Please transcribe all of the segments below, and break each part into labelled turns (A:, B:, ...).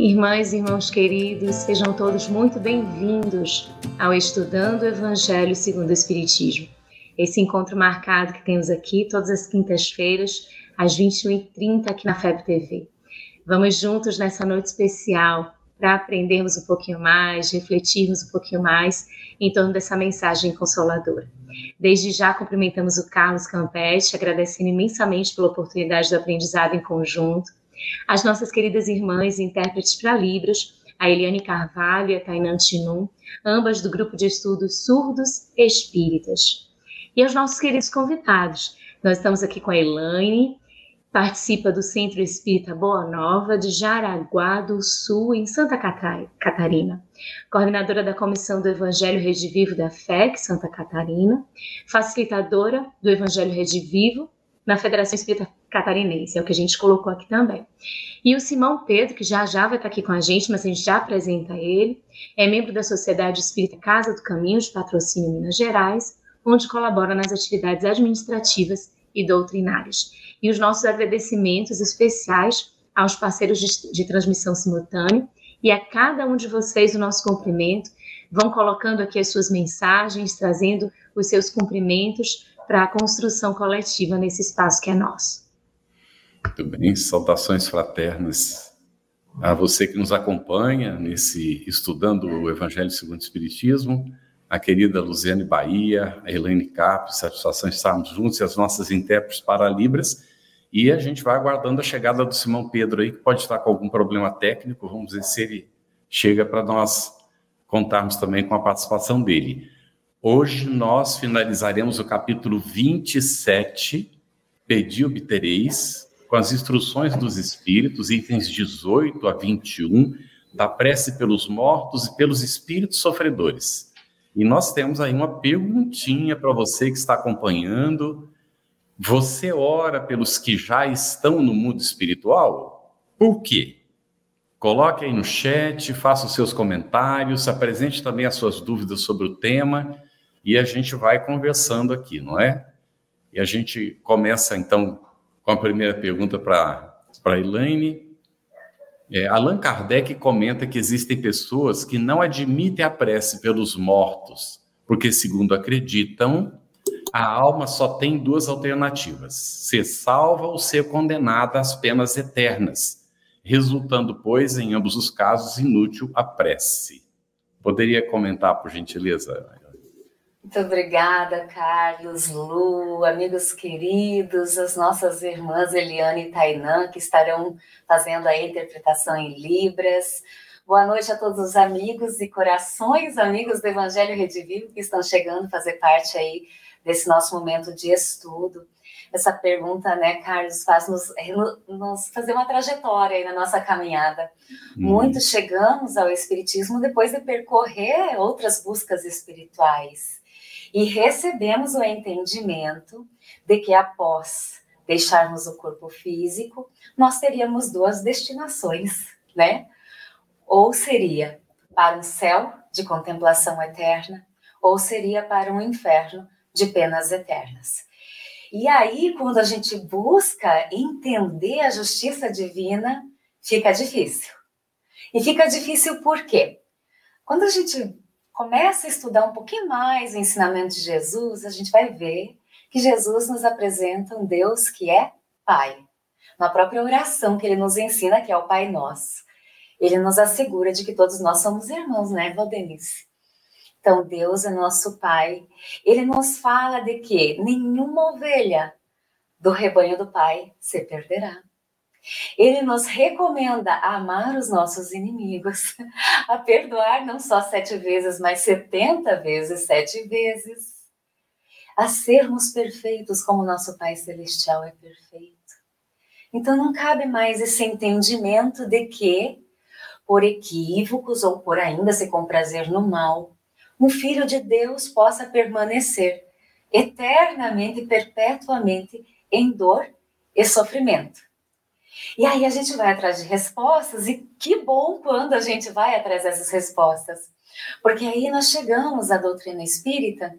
A: Irmãs e irmãos queridos, sejam todos muito bem-vindos ao Estudando o Evangelho segundo o Espiritismo. Esse encontro marcado que temos aqui todas as quintas-feiras, às 21h30, aqui na FEB TV. Vamos juntos nessa noite especial para aprendermos um pouquinho mais, refletirmos um pouquinho mais em torno dessa mensagem consoladora. Desde já cumprimentamos o Carlos Campeste, agradecendo imensamente pela oportunidade do aprendizado em conjunto as nossas queridas irmãs intérpretes para Libras, a Eliane Carvalho e a Tainan Tinum, ambas do grupo de estudos Surdos Espíritas. E aos nossos queridos convidados, nós estamos aqui com a Elaine, participa do Centro Espírita Boa Nova de Jaraguá do Sul, em Santa Catarina, coordenadora da Comissão do Evangelho Rede Vivo da FEC, Santa Catarina, facilitadora do Evangelho Rede Vivo na Federação Espírita Catarinense, é o que a gente colocou aqui também. E o Simão Pedro, que já já vai estar aqui com a gente, mas a gente já apresenta ele, é membro da Sociedade Espírita Casa do Caminho de Patrocínio Minas Gerais, onde colabora nas atividades administrativas e doutrinárias. E os nossos agradecimentos especiais aos parceiros de, de transmissão simultânea e a cada um de vocês o nosso cumprimento. Vão colocando aqui as suas mensagens, trazendo os seus cumprimentos para a construção coletiva nesse espaço que é nosso.
B: Muito bem, saudações fraternas a você que nos acompanha nesse estudando o Evangelho segundo o Espiritismo, a querida Luziane Bahia, a Elaine Cap, satisfação estarmos juntos e as nossas intérpretes para Libras. E a gente vai aguardando a chegada do Simão Pedro aí, que pode estar com algum problema técnico, vamos ver se ele chega para nós contarmos também com a participação dele. Hoje nós finalizaremos o capítulo 27, Pedi obtereis, com as instruções dos Espíritos, itens 18 a 21, da prece pelos mortos e pelos espíritos sofredores. E nós temos aí uma perguntinha para você que está acompanhando. Você ora pelos que já estão no mundo espiritual? Por quê? Coloque aí no chat, faça os seus comentários, apresente também as suas dúvidas sobre o tema e a gente vai conversando aqui, não é? E a gente começa então com a primeira pergunta para a Elaine. É, Allan Kardec comenta que existem pessoas que não admitem a prece pelos mortos, porque, segundo acreditam, a alma só tem duas alternativas: ser salva ou ser condenada às penas eternas, resultando, pois, em ambos os casos, inútil a prece. Poderia comentar, por gentileza,
C: muito obrigada, Carlos, Lu, amigos queridos, as nossas irmãs Eliane e Tainã, que estarão fazendo a interpretação em Libras. Boa noite a todos os amigos e corações, amigos do Evangelho Redivivo, que estão chegando a fazer parte aí desse nosso momento de estudo. Essa pergunta, né, Carlos, faz nos, nos fazer uma trajetória aí na nossa caminhada. Hum. Muitos chegamos ao Espiritismo depois de percorrer outras buscas espirituais e recebemos o entendimento de que após deixarmos o corpo físico, nós teríamos duas destinações, né? Ou seria para um céu de contemplação eterna, ou seria para um inferno de penas eternas. E aí, quando a gente busca entender a justiça divina, fica difícil. E fica difícil por quê? Quando a gente começa a estudar um pouquinho mais o ensinamento de Jesus, a gente vai ver que Jesus nos apresenta um Deus que é Pai. Na própria oração que ele nos ensina, que é o Pai Nosso. Ele nos assegura de que todos nós somos irmãos, né, Valdenice? Então, Deus é nosso Pai. Ele nos fala de que nenhuma ovelha do rebanho do Pai se perderá. Ele nos recomenda a amar os nossos inimigos, a perdoar não só sete vezes, mas setenta vezes sete vezes, a sermos perfeitos como nosso Pai Celestial é perfeito. Então não cabe mais esse entendimento de que, por equívocos ou por ainda se comprazer no mal, um filho de Deus possa permanecer eternamente e perpetuamente em dor e sofrimento. E aí a gente vai atrás de respostas, e que bom quando a gente vai atrás dessas respostas. Porque aí nós chegamos à doutrina espírita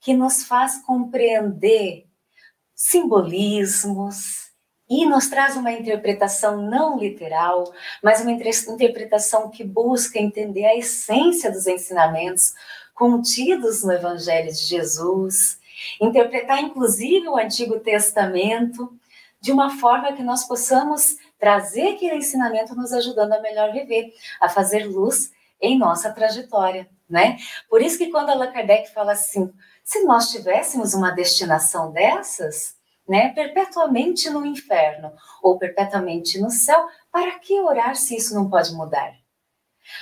C: que nos faz compreender simbolismos e nos traz uma interpretação não literal, mas uma interpretação que busca entender a essência dos ensinamentos contidos no Evangelho de Jesus, interpretar inclusive o Antigo Testamento de uma forma que nós possamos trazer aquele ensinamento nos ajudando a melhor viver, a fazer luz em nossa trajetória, né? Por isso que quando Allan Kardec fala assim, se nós tivéssemos uma destinação dessas, né, perpetuamente no inferno ou perpetuamente no céu, para que orar se isso não pode mudar?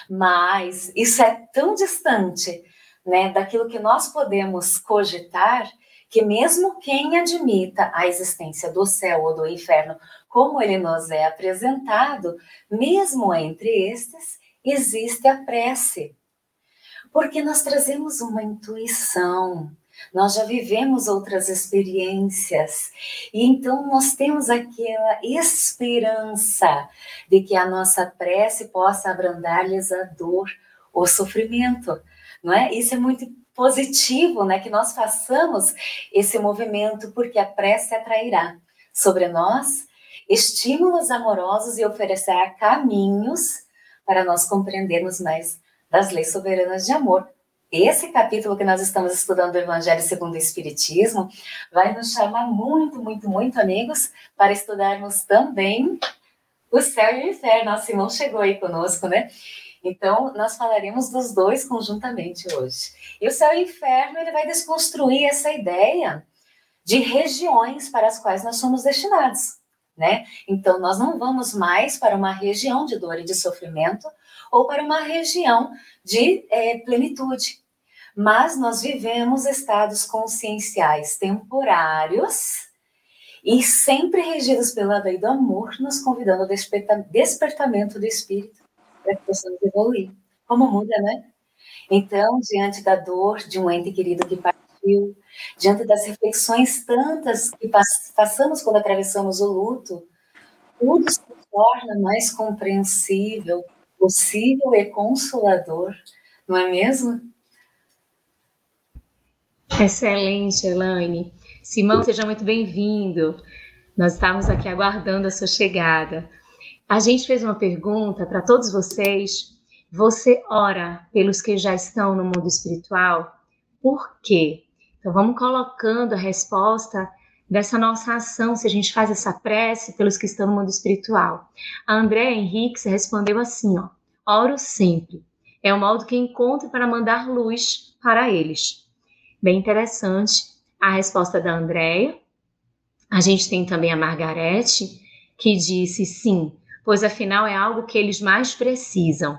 C: Mas isso é tão distante, né, daquilo que nós podemos cogitar que mesmo quem admita a existência do céu ou do inferno, como ele nos é apresentado, mesmo entre estes, existe a prece. Porque nós trazemos uma intuição, nós já vivemos outras experiências, e então nós temos aquela esperança de que a nossa prece possa abrandar-lhes a dor, o sofrimento, não é? Isso é muito positivo, né, que nós façamos esse movimento, porque a prece atrairá sobre nós estímulos amorosos e oferecerá caminhos para nós compreendermos mais das leis soberanas de amor. Esse capítulo que nós estamos estudando do Evangelho segundo o Espiritismo vai nos chamar muito, muito, muito, amigos, para estudarmos também o céu e o inferno. Nosso irmão chegou aí conosco, né? Então, nós falaremos dos dois conjuntamente hoje. E o céu e o inferno, ele vai desconstruir essa ideia de regiões para as quais nós somos destinados, né? Então, nós não vamos mais para uma região de dor e de sofrimento ou para uma região de é, plenitude, mas nós vivemos estados conscienciais temporários e sempre regidos pela lei do amor, nos convidando ao despertamento do espírito para que possamos evoluir. Como muda, né? Então, diante da dor de um ente querido que partiu, diante das reflexões tantas que passamos quando atravessamos o luto, tudo se torna mais compreensível, possível e consolador, não é mesmo?
A: Excelente, Elaine. Simão, seja muito bem-vindo. Nós estávamos aqui aguardando a sua chegada. A gente fez uma pergunta para todos vocês. Você ora pelos que já estão no mundo espiritual? Por quê? Então vamos colocando a resposta dessa nossa ação, se a gente faz essa prece pelos que estão no mundo espiritual. A Andréa Henrique respondeu assim, ó: Oro sempre. É o modo que encontro para mandar luz para eles. Bem interessante a resposta da Andréia. A gente tem também a Margarete, que disse sim, pois afinal é algo que eles mais precisam.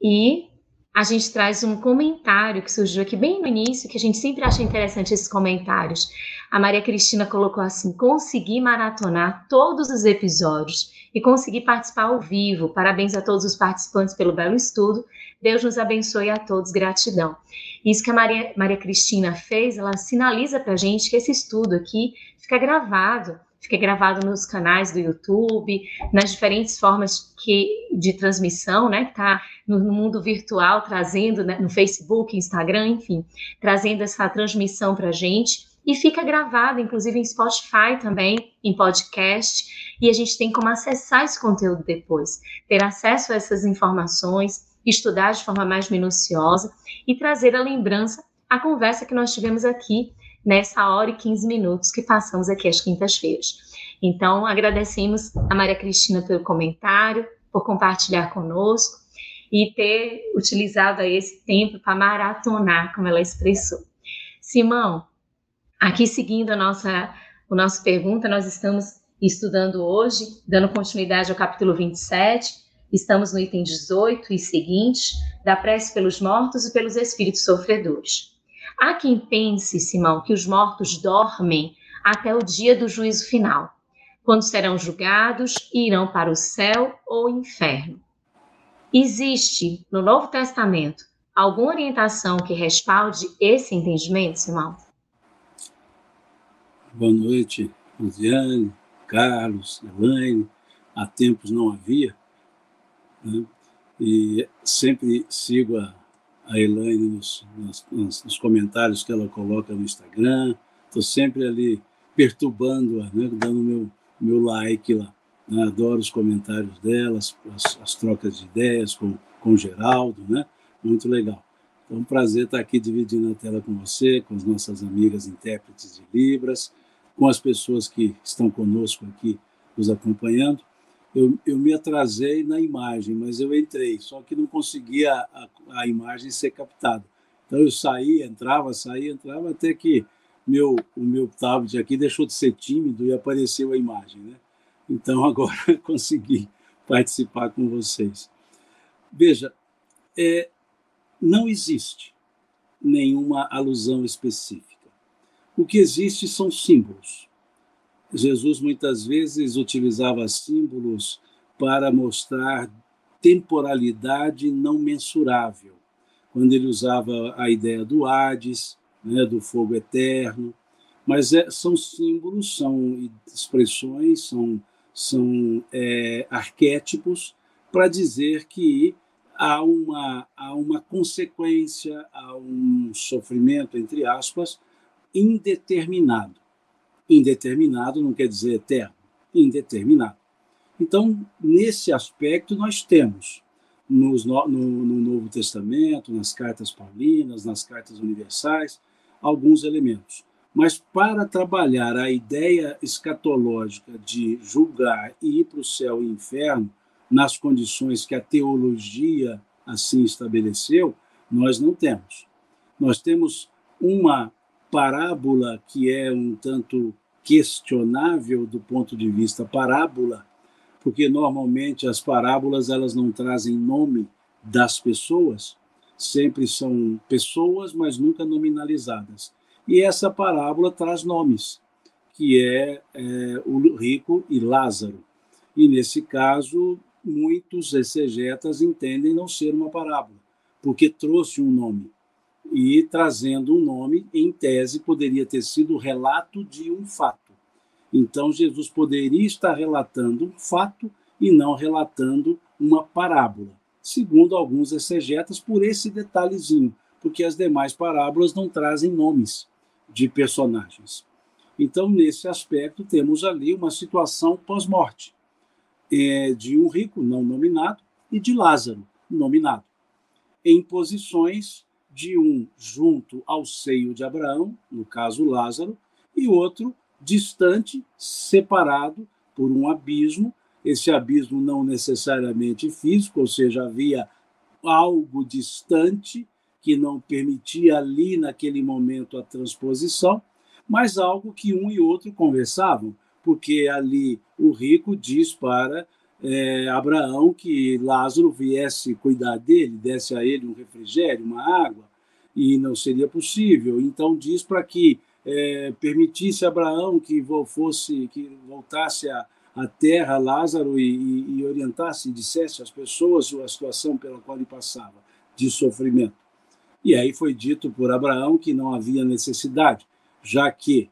A: E a gente traz um comentário que surgiu aqui bem no início, que a gente sempre acha interessante esses comentários. A Maria Cristina colocou assim: consegui maratonar todos os episódios e consegui participar ao vivo. Parabéns a todos os participantes pelo belo estudo. Deus nos abençoe a todos. Gratidão. Isso que a Maria, Maria Cristina fez, ela sinaliza para a gente que esse estudo aqui fica gravado fica gravado nos canais do YouTube, nas diferentes formas que, de transmissão, né, que está no, mundo virtual, trazendo né, no Facebook, Instagram, enfim, trazendo essa transmissão para a gente. E fica gravado, inclusive em Spotify também, em podcast, e a gente tem como acessar esse conteúdo depois, ter acesso a essas informações, estudar de forma mais minuciosa e trazer a lembrança a conversa que nós tivemos aqui nessa hora e 15 minutos que passamos aqui às quintas-feiras. Então, agradecemos a Maria Cristina pelo comentário, por compartilhar conosco e ter utilizado esse tempo para maratonar, como ela expressou. Simão, aqui seguindo a nossa, a nossa pergunta, nós estamos estudando hoje, dando continuidade ao capítulo 27, estamos no item 18 e seguinte, da prece pelos mortos e pelos espíritos sofredores. Há quem pense, Simão, que os mortos dormem até o dia do juízo final, quando serão julgados e irão para o céu ou inferno. Existe no Novo Testamento alguma orientação que respalde esse entendimento, Simão?
D: Boa noite, Luciane, Carlos, Elaine. Há tempos não havia. Né? E sempre sigo a, a Elaine nos, nos, nos, comentários que ela coloca no Instagram. Estou sempre ali perturbando-a, né? dando meu, meu like lá. Né? Adoro os comentários delas, as, as trocas de ideias com, com o Geraldo, né? Muito legal. Então, é um prazer estar aqui dividindo a tela com você, com as nossas amigas intérpretes de Libras, com as pessoas que estão conosco aqui nos acompanhando. Eu, eu me atrasei na imagem, mas eu entrei, só que não conseguia a, a imagem ser captada. Então eu saí, entrava, saía, entrava, até que meu, o meu tablet aqui deixou de ser tímido e apareceu a imagem. Né? Então agora consegui participar com vocês. Veja, é, não existe nenhuma alusão específica. O que existe são símbolos. Jesus muitas vezes utilizava símbolos para mostrar temporalidade não mensurável. Quando ele usava a ideia do Hades, né, do fogo eterno, mas é, são símbolos, são expressões, são, são é, arquétipos para dizer que há uma, há uma consequência, há um sofrimento, entre aspas, indeterminado. Indeterminado não quer dizer eterno, indeterminado. Então, nesse aspecto, nós temos no, no, no Novo Testamento, nas cartas paulinas, nas cartas universais, alguns elementos. Mas para trabalhar a ideia escatológica de julgar e ir para o céu e inferno, nas condições que a teologia assim estabeleceu, nós não temos. Nós temos uma parábola que é um tanto questionável do ponto de vista parábola, porque normalmente as parábolas elas não trazem nome das pessoas, sempre são pessoas, mas nunca nominalizadas. E essa parábola traz nomes, que é, é o rico e Lázaro. E nesse caso, muitos exegetas entendem não ser uma parábola, porque trouxe um nome e trazendo um nome, em tese, poderia ter sido o relato de um fato. Então, Jesus poderia estar relatando um fato e não relatando uma parábola, segundo alguns exegetas, por esse detalhezinho, porque as demais parábolas não trazem nomes de personagens. Então, nesse aspecto, temos ali uma situação pós-morte é, de um rico não nominado e de Lázaro nominado, em posições de um junto ao seio de Abraão, no caso Lázaro, e outro distante, separado por um abismo. Esse abismo não necessariamente físico, ou seja, havia algo distante que não permitia ali naquele momento a transposição, mas algo que um e outro conversavam, porque ali o rico diz para é, Abraão que Lázaro viesse cuidar dele, desse a ele um refrigério, uma água, e não seria possível. Então diz para que é, permitisse Abraão que fosse, que voltasse à, terra Lázaro e, e, e orientasse, dissesse às pessoas a situação pela qual ele passava de sofrimento. E aí foi dito por Abraão que não havia necessidade, já que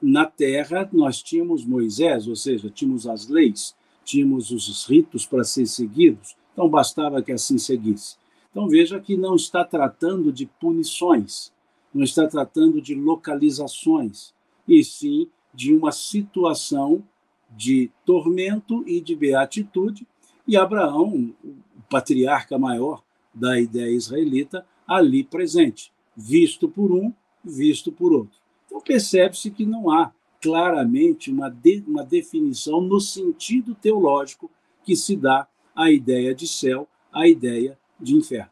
D: na terra nós tínhamos Moisés, ou seja, tínhamos as leis, tínhamos os ritos para ser seguidos, então bastava que assim seguisse. Então veja que não está tratando de punições, não está tratando de localizações, e sim de uma situação de tormento e de beatitude, e Abraão, o patriarca maior da ideia israelita, ali presente, visto por um, visto por outro. Então percebe-se que não há claramente uma, de, uma definição no sentido teológico que se dá à ideia de céu, à ideia de inferno.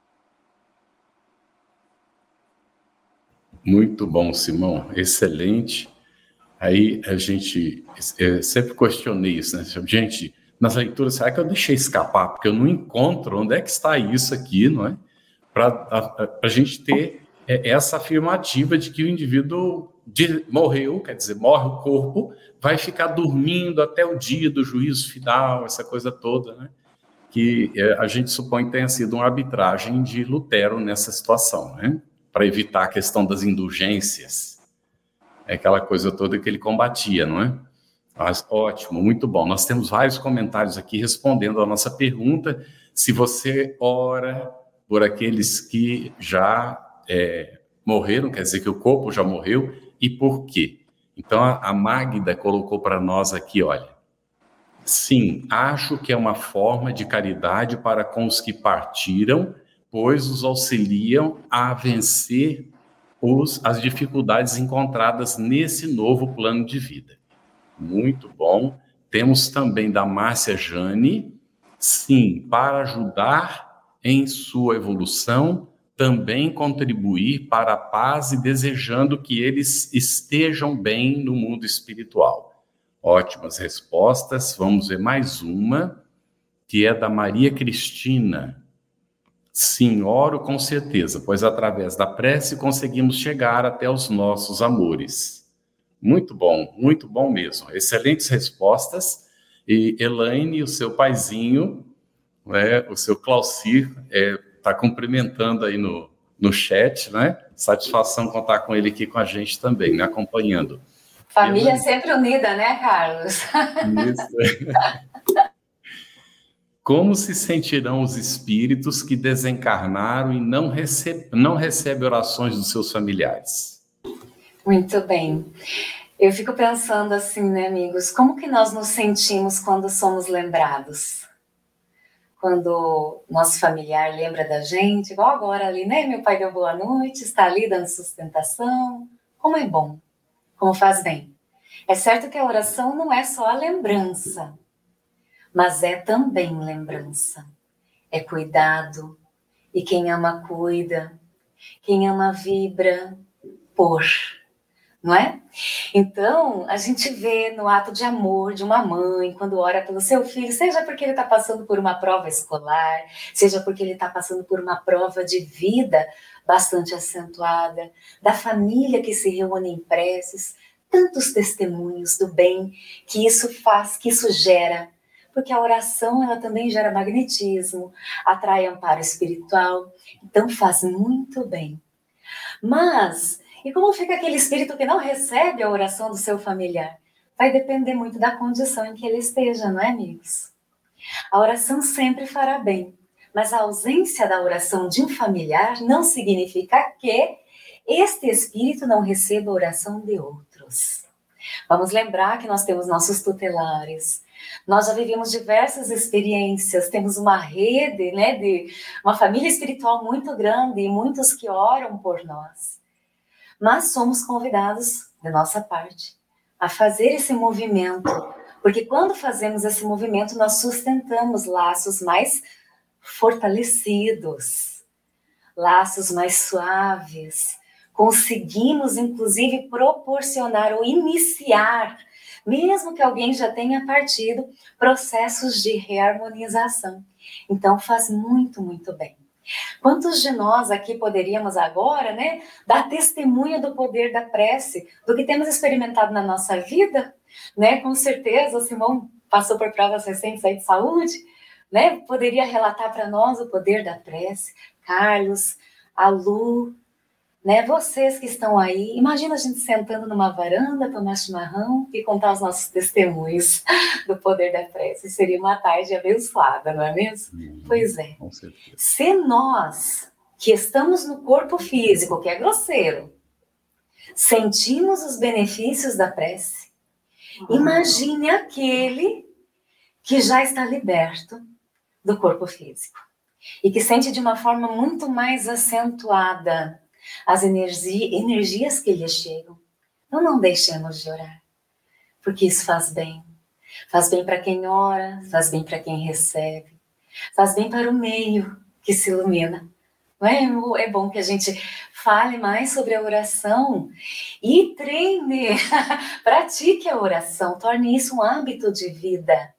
B: Muito bom, Simão, excelente. Aí a gente eu sempre questionei isso, né? Gente, nas leituras, será que eu deixei escapar? Porque eu não encontro onde é que está isso aqui, não é? Para a gente ter é, essa afirmativa de que o indivíduo de, morreu, quer dizer, morre o corpo, vai ficar dormindo até o dia do juízo final, essa coisa toda, né? que é, a gente supõe que tenha sido uma arbitragem de Lutero nessa situação, né? Para evitar a questão das indulgências. É aquela coisa toda que ele combatia, não é? Mas, ótimo, muito bom. Nós temos vários comentários aqui respondendo a nossa pergunta. Se você ora por aqueles que já é, morreram, quer dizer que o corpo já morreu, e por quê? Então, a Magda colocou para nós aqui, olha, sim, acho que é uma forma de caridade para com os que partiram, pois os auxiliam a vencer os, as dificuldades encontradas nesse novo plano de vida. Muito bom. Temos também da Márcia Jane, sim, para ajudar em sua evolução, também contribuir para a paz e desejando que eles estejam bem no mundo espiritual. Ótimas respostas. Vamos ver mais uma, que é da Maria Cristina. Sim, oro com certeza, pois através da prece conseguimos chegar até os nossos amores. Muito bom, muito bom mesmo. Excelentes respostas. E Elaine, o seu paizinho, né, o seu Claucir, é, está cumprimentando aí no, no chat, né? Satisfação contar com ele aqui com a gente também, me né? acompanhando.
C: Família eu... sempre unida, né, Carlos? Isso.
B: Como se sentirão os espíritos que desencarnaram e não, recebe, não recebem orações dos seus familiares?
C: Muito bem. Eu fico pensando assim, né, amigos, como que nós nos sentimos quando somos lembrados? Quando nosso familiar lembra da gente, igual agora ali, né? Meu pai deu boa noite, está ali dando sustentação. Como é bom, como faz bem. É certo que a oração não é só a lembrança, mas é também lembrança. É cuidado. E quem ama, cuida. Quem ama, vibra por não é? Então, a gente vê no ato de amor de uma mãe, quando ora pelo seu filho, seja porque ele está passando por uma prova escolar, seja porque ele está passando por uma prova de vida bastante acentuada, da família que se reúne em preces, tantos testemunhos do bem que isso faz, que isso gera. Porque a oração, ela também gera magnetismo, atrai amparo espiritual, então faz muito bem. Mas e como fica aquele espírito que não recebe a oração do seu familiar? Vai depender muito da condição em que ele esteja, não é, amigos? A oração sempre fará bem, mas a ausência da oração de um familiar não significa que este espírito não receba a oração de outros. Vamos lembrar que nós temos nossos tutelares, nós já vivemos diversas experiências, temos uma rede, né, de uma família espiritual muito grande e muitos que oram por nós mas somos convidados, de nossa parte, a fazer esse movimento, porque quando fazemos esse movimento, nós sustentamos laços mais fortalecidos, laços mais suaves, conseguimos inclusive proporcionar ou iniciar, mesmo que alguém já tenha partido, processos de reharmonização. Então faz muito, muito bem. Quantos de nós aqui poderíamos agora, né, dar testemunha do poder da prece, do que temos experimentado na nossa vida, né? Com certeza, o Simão passou por provas recentes aí de saúde, né? Poderia relatar para nós o poder da prece. Carlos, a Lu, né? Vocês que estão aí, imagina a gente sentando numa varanda, tomar chimarrão e contar os nossos testemunhos do poder da prece. Seria uma tarde abençoada, não é mesmo? Hum, pois é. Se nós, que estamos no corpo físico, que é grosseiro, sentimos os benefícios da prece, imagine aquele que já está liberto do corpo físico e que sente de uma forma muito mais acentuada as energia, energias que lhe chegam. Então não deixemos de orar, porque isso faz bem. Faz bem para quem ora, faz bem para quem recebe, faz bem para o meio que se ilumina. É? é bom que a gente fale mais sobre a oração e treine, pratique a oração, torne isso um hábito de vida.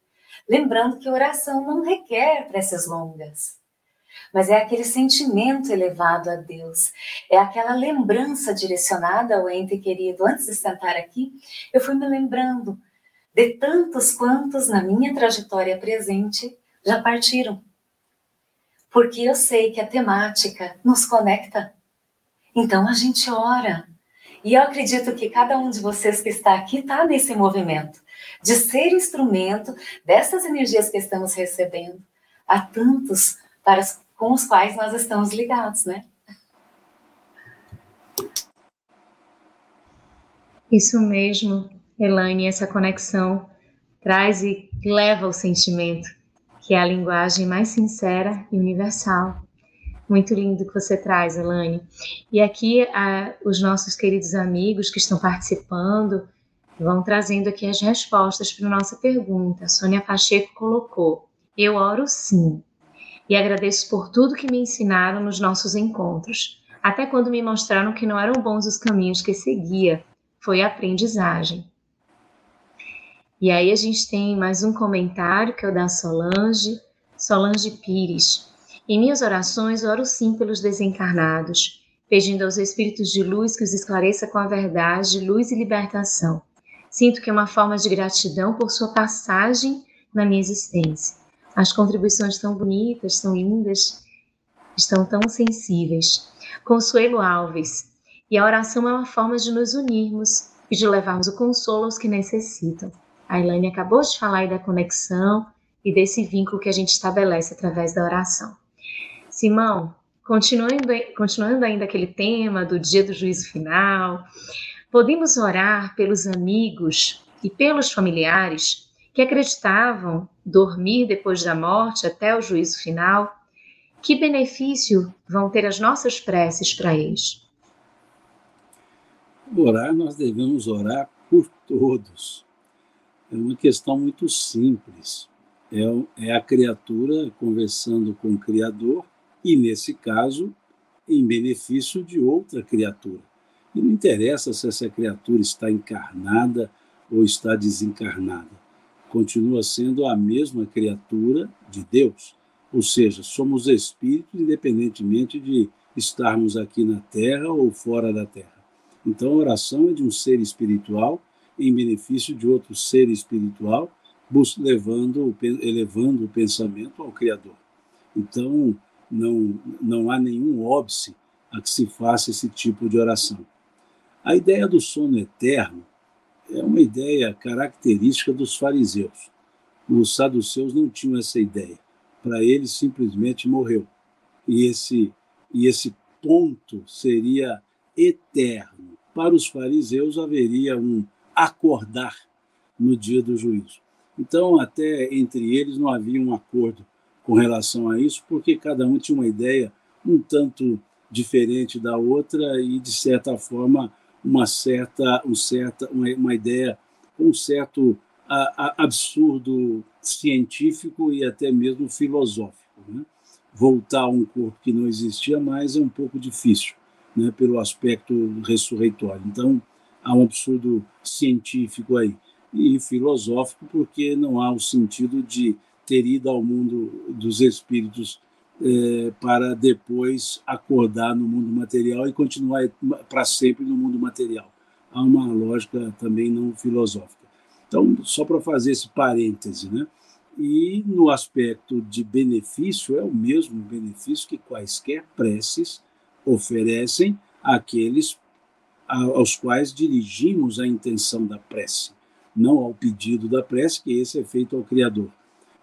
C: Lembrando que oração não requer preces longas mas é aquele sentimento elevado a Deus, é aquela lembrança direcionada ao ente querido. Antes de sentar aqui, eu fui me lembrando de tantos quantos na minha trajetória presente já partiram. Porque eu sei que a temática nos conecta. Então a gente ora. E eu acredito que cada um de vocês que está aqui está nesse movimento de ser instrumento dessas energias que estamos recebendo a tantos para com os quais nós estamos ligados, né?
A: Isso mesmo, Elaine, essa conexão traz e leva o sentimento, que é a linguagem mais sincera e universal. Muito lindo que você traz, Elaine. E aqui a, os nossos queridos amigos que estão participando vão trazendo aqui as respostas para a nossa pergunta. A Sônia Pacheco colocou: Eu oro sim. E agradeço por tudo que me ensinaram nos nossos encontros, até quando me mostraram que não eram bons os caminhos que seguia. Foi aprendizagem. E aí a gente tem mais um comentário que é o da Solange, Solange Pires. Em minhas orações, oro sim pelos desencarnados, pedindo aos espíritos de luz que os esclareça com a verdade, luz e libertação. Sinto que é uma forma de gratidão por sua passagem na minha existência. As contribuições tão bonitas, tão lindas, estão tão sensíveis. Consuelo Alves. E a oração é uma forma de nos unirmos e de levarmos o consolo aos que necessitam. A Elaine acabou de falar aí da conexão e desse vínculo que a gente estabelece através da oração. Simão, continuando, continuando ainda aquele tema do dia do juízo final, podemos orar pelos amigos e pelos familiares que acreditavam dormir depois da morte até o juízo final. Que benefício vão ter as nossas preces para eles?
D: Orar, nós devemos orar por todos. É uma questão muito simples. É, é a criatura conversando com o Criador e, nesse caso, em benefício de outra criatura. E não interessa se essa criatura está encarnada ou está desencarnada. Continua sendo a mesma criatura de Deus. Ou seja, somos espíritos independentemente de estarmos aqui na Terra ou fora da Terra. Então, a oração é de um ser espiritual em benefício de outro ser espiritual, levando, elevando o pensamento ao Criador. Então, não, não há nenhum óbice a que se faça esse tipo de oração. A ideia do sono eterno é uma ideia característica dos fariseus. Os saduceus não tinham essa ideia. Para eles, simplesmente morreu. E esse, e esse ponto seria eterno. Para os fariseus, haveria um acordar no dia do juízo. Então, até entre eles não havia um acordo com relação a isso, porque cada um tinha uma ideia um tanto diferente da outra e, de certa forma, uma certa, um certa uma, uma ideia, um certo a, a, absurdo científico e até mesmo filosófico. Né? Voltar a um corpo que não existia mais é um pouco difícil, né? pelo aspecto ressurreitório. Então, há um absurdo científico aí. E filosófico, porque não há o sentido de ter ido ao mundo dos espíritos é, para depois acordar no mundo material e continuar para sempre no mundo material. Há uma lógica também não filosófica. Então, só para fazer esse parêntese, né? E no aspecto de benefício, é o mesmo benefício que quaisquer preces oferecem àqueles aos quais dirigimos a intenção da prece, não ao pedido da prece, que esse é feito ao Criador.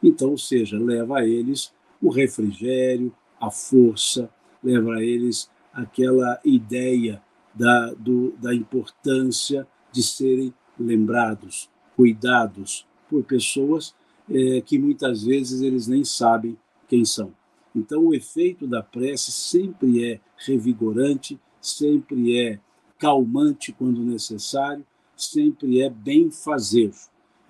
D: Então, ou seja, leva a eles o refrigério, a força, leva a eles aquela ideia da, do, da importância de serem lembrados, cuidados por pessoas é, que muitas vezes eles nem sabem quem são. Então, o efeito da prece sempre é revigorante, sempre é calmante quando necessário, sempre é bem fazer.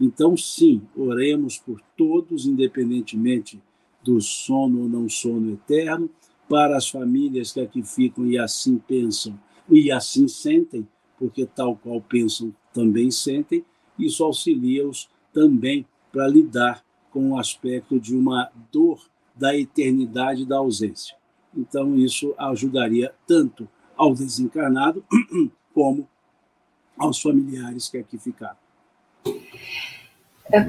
D: Então, sim, oremos por todos, independentemente do sono ou não sono eterno, para as famílias que aqui ficam e assim pensam e assim sentem, porque tal qual pensam também sentem, isso auxilia-os também para lidar com o aspecto de uma dor da eternidade da ausência. Então, isso ajudaria tanto ao desencarnado como aos familiares que aqui ficaram.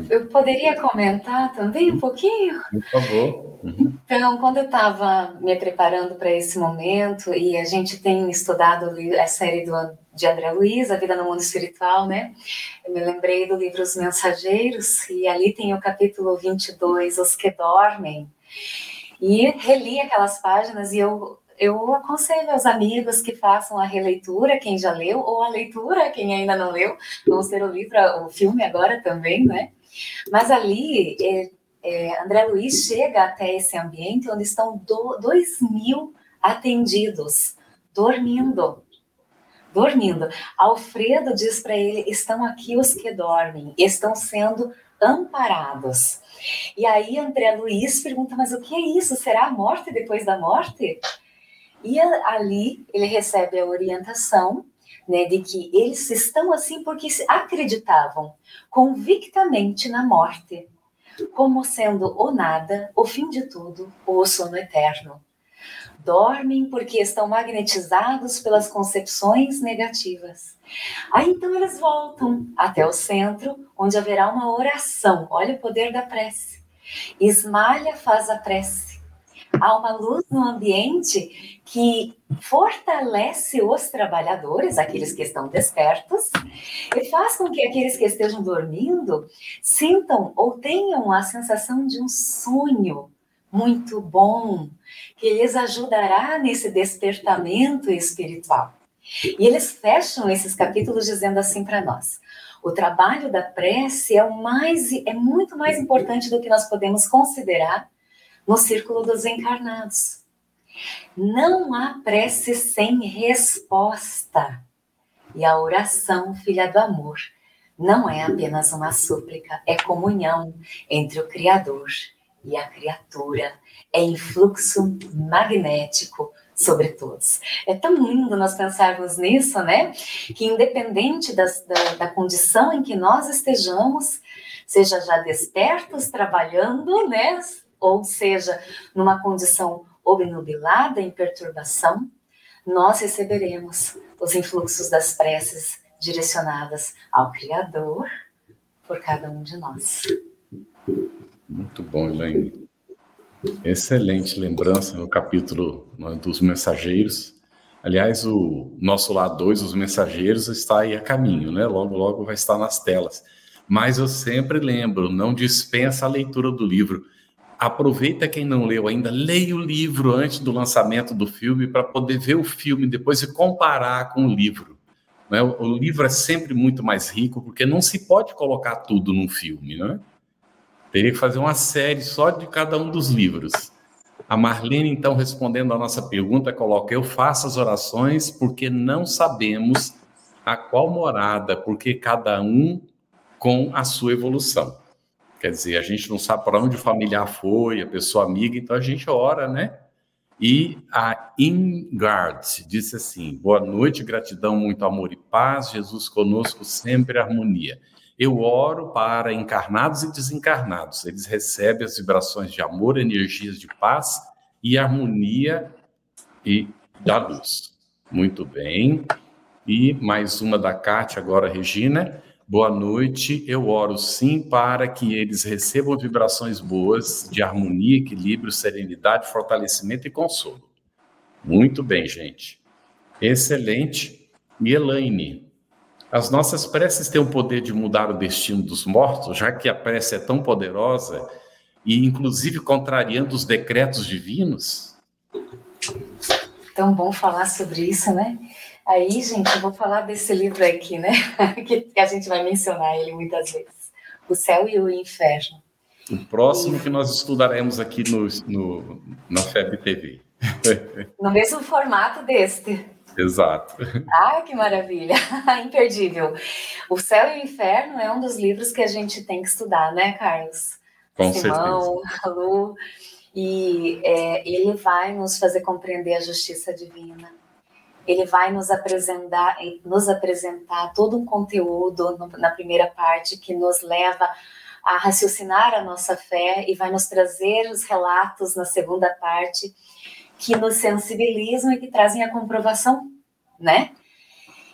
C: Eu, poderia comentar também um pouquinho?
B: Por favor.
C: Uhum. Então, quando eu estava me preparando para esse momento, e a gente tem estudado a série do, de André Luiz, A Vida no Mundo Espiritual, né? Eu me lembrei do livro Os Mensageiros, e ali tem o capítulo 22, Os que Dormem. E reli aquelas páginas e eu eu aconselho aos amigos que façam a releitura, quem já leu, ou a leitura, quem ainda não leu. Vamos ter o livro, o filme agora também, né? Mas ali, é, é, André Luiz chega até esse ambiente onde estão do, dois mil atendidos, dormindo. Dormindo. Alfredo diz para ele: estão aqui os que dormem, estão sendo amparados. E aí André Luiz pergunta: mas o que é isso? Será a morte depois da morte? E ali ele recebe a orientação né, de que eles estão assim porque acreditavam convictamente na morte, como sendo o nada, o fim de tudo, o sono eterno. Dormem porque estão magnetizados pelas concepções negativas. Aí então eles voltam até o centro, onde haverá uma oração. Olha o poder da prece. Ismalha faz a prece há uma luz no ambiente que fortalece os trabalhadores, aqueles que estão despertos, e faz com que aqueles que estejam dormindo sintam ou tenham a sensação de um sonho muito bom, que lhes ajudará nesse despertamento espiritual. E eles fecham esses capítulos dizendo assim para nós: o trabalho da prece é o mais é muito mais importante do que nós podemos considerar no círculo dos encarnados. Não há prece sem resposta. E a oração, filha do amor, não é apenas uma súplica, é comunhão entre o Criador e a criatura. É influxo magnético sobre todos. É tão lindo nós pensarmos nisso, né? Que independente das, da, da condição em que nós estejamos, seja já despertos, trabalhando, né? Ou seja, numa condição obnubilada, em perturbação, nós receberemos os influxos das preces direcionadas ao Criador por cada um de nós.
B: Muito bom, Elaine. Excelente lembrança no capítulo né, dos mensageiros. Aliás, o nosso lado 2, os mensageiros, está aí a caminho, né? Logo, logo vai estar nas telas. Mas eu sempre lembro, não dispensa a leitura do livro aproveita quem não leu ainda, leia o livro antes do lançamento do filme para poder ver o filme depois e comparar com o livro. Né? O livro é sempre muito mais rico porque não se pode colocar tudo num filme, né? Teria que fazer uma série só de cada um dos livros. A Marlene, então, respondendo à nossa pergunta, coloca: Eu faço as orações porque não sabemos a qual morada, porque cada um com a sua evolução. Quer dizer, a gente não sabe para onde o familiar foi, a pessoa amiga, então a gente ora, né? E a Ingard disse assim: Boa noite, gratidão, muito amor e paz, Jesus conosco, sempre harmonia. Eu oro para encarnados e desencarnados. Eles recebem as vibrações de amor, energias de paz e harmonia e da luz. Muito bem. E mais uma da Cátia, agora, Regina. Boa noite. Eu oro sim para que eles recebam vibrações boas de harmonia, equilíbrio, serenidade, fortalecimento e consolo. Muito bem, gente. Excelente. E Elaine, as nossas preces têm o poder de mudar o destino dos mortos, já que a prece é tão poderosa e, inclusive, contrariando os decretos divinos?
C: Tão bom falar sobre isso, né? Aí, gente, eu vou falar desse livro aqui, né? que a gente vai mencionar ele muitas vezes. O Céu e o Inferno.
B: O próximo e... que nós estudaremos aqui no, no, na FEB TV.
C: no mesmo formato deste.
B: Exato.
C: Ah, que maravilha! Imperdível. O Céu e o Inferno é um dos livros que a gente tem que estudar, né, Carlos?
B: Com Simão,
C: certeza. Lu, e é, ele vai nos fazer compreender a justiça divina ele vai nos apresentar, nos apresentar todo um conteúdo na primeira parte que nos leva a raciocinar a nossa fé e vai nos trazer os relatos na segunda parte que nos sensibilizam e que trazem a comprovação, né?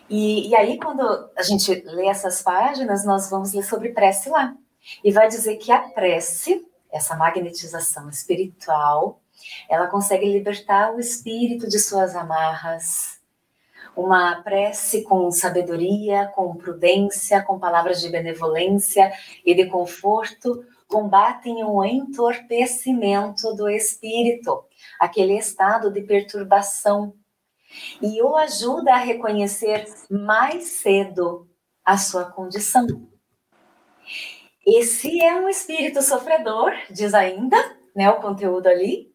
C: E, e aí, quando a gente lê essas páginas, nós vamos ler sobre prece lá. e vai dizer que a prece, essa magnetização espiritual, ela consegue libertar o espírito de suas amarras. Uma prece com sabedoria, com prudência, com palavras de benevolência e de conforto combatem o entorpecimento do espírito, aquele estado de perturbação, e o ajuda a reconhecer mais cedo a sua condição. E se é um espírito sofredor, diz ainda, né, o conteúdo ali,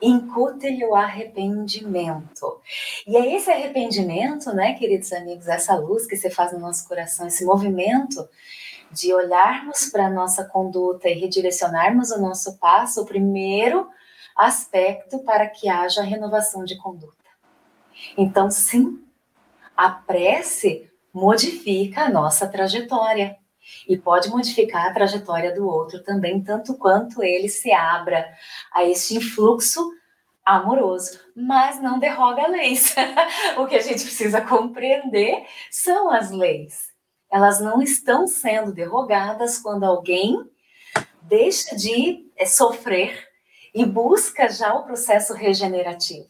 C: incute-lhe o arrependimento. E é esse arrependimento, né, queridos amigos, essa luz que se faz no nosso coração, esse movimento de olharmos para a nossa conduta e redirecionarmos o nosso passo, o primeiro aspecto para que haja renovação de conduta. Então, sim, a prece modifica a nossa trajetória e pode modificar a trajetória do outro também, tanto quanto ele se abra a este influxo amoroso, mas não derroga leis. o que a gente precisa compreender são as leis elas não estão sendo derrogadas quando alguém deixa de é, sofrer e busca já o processo regenerativo.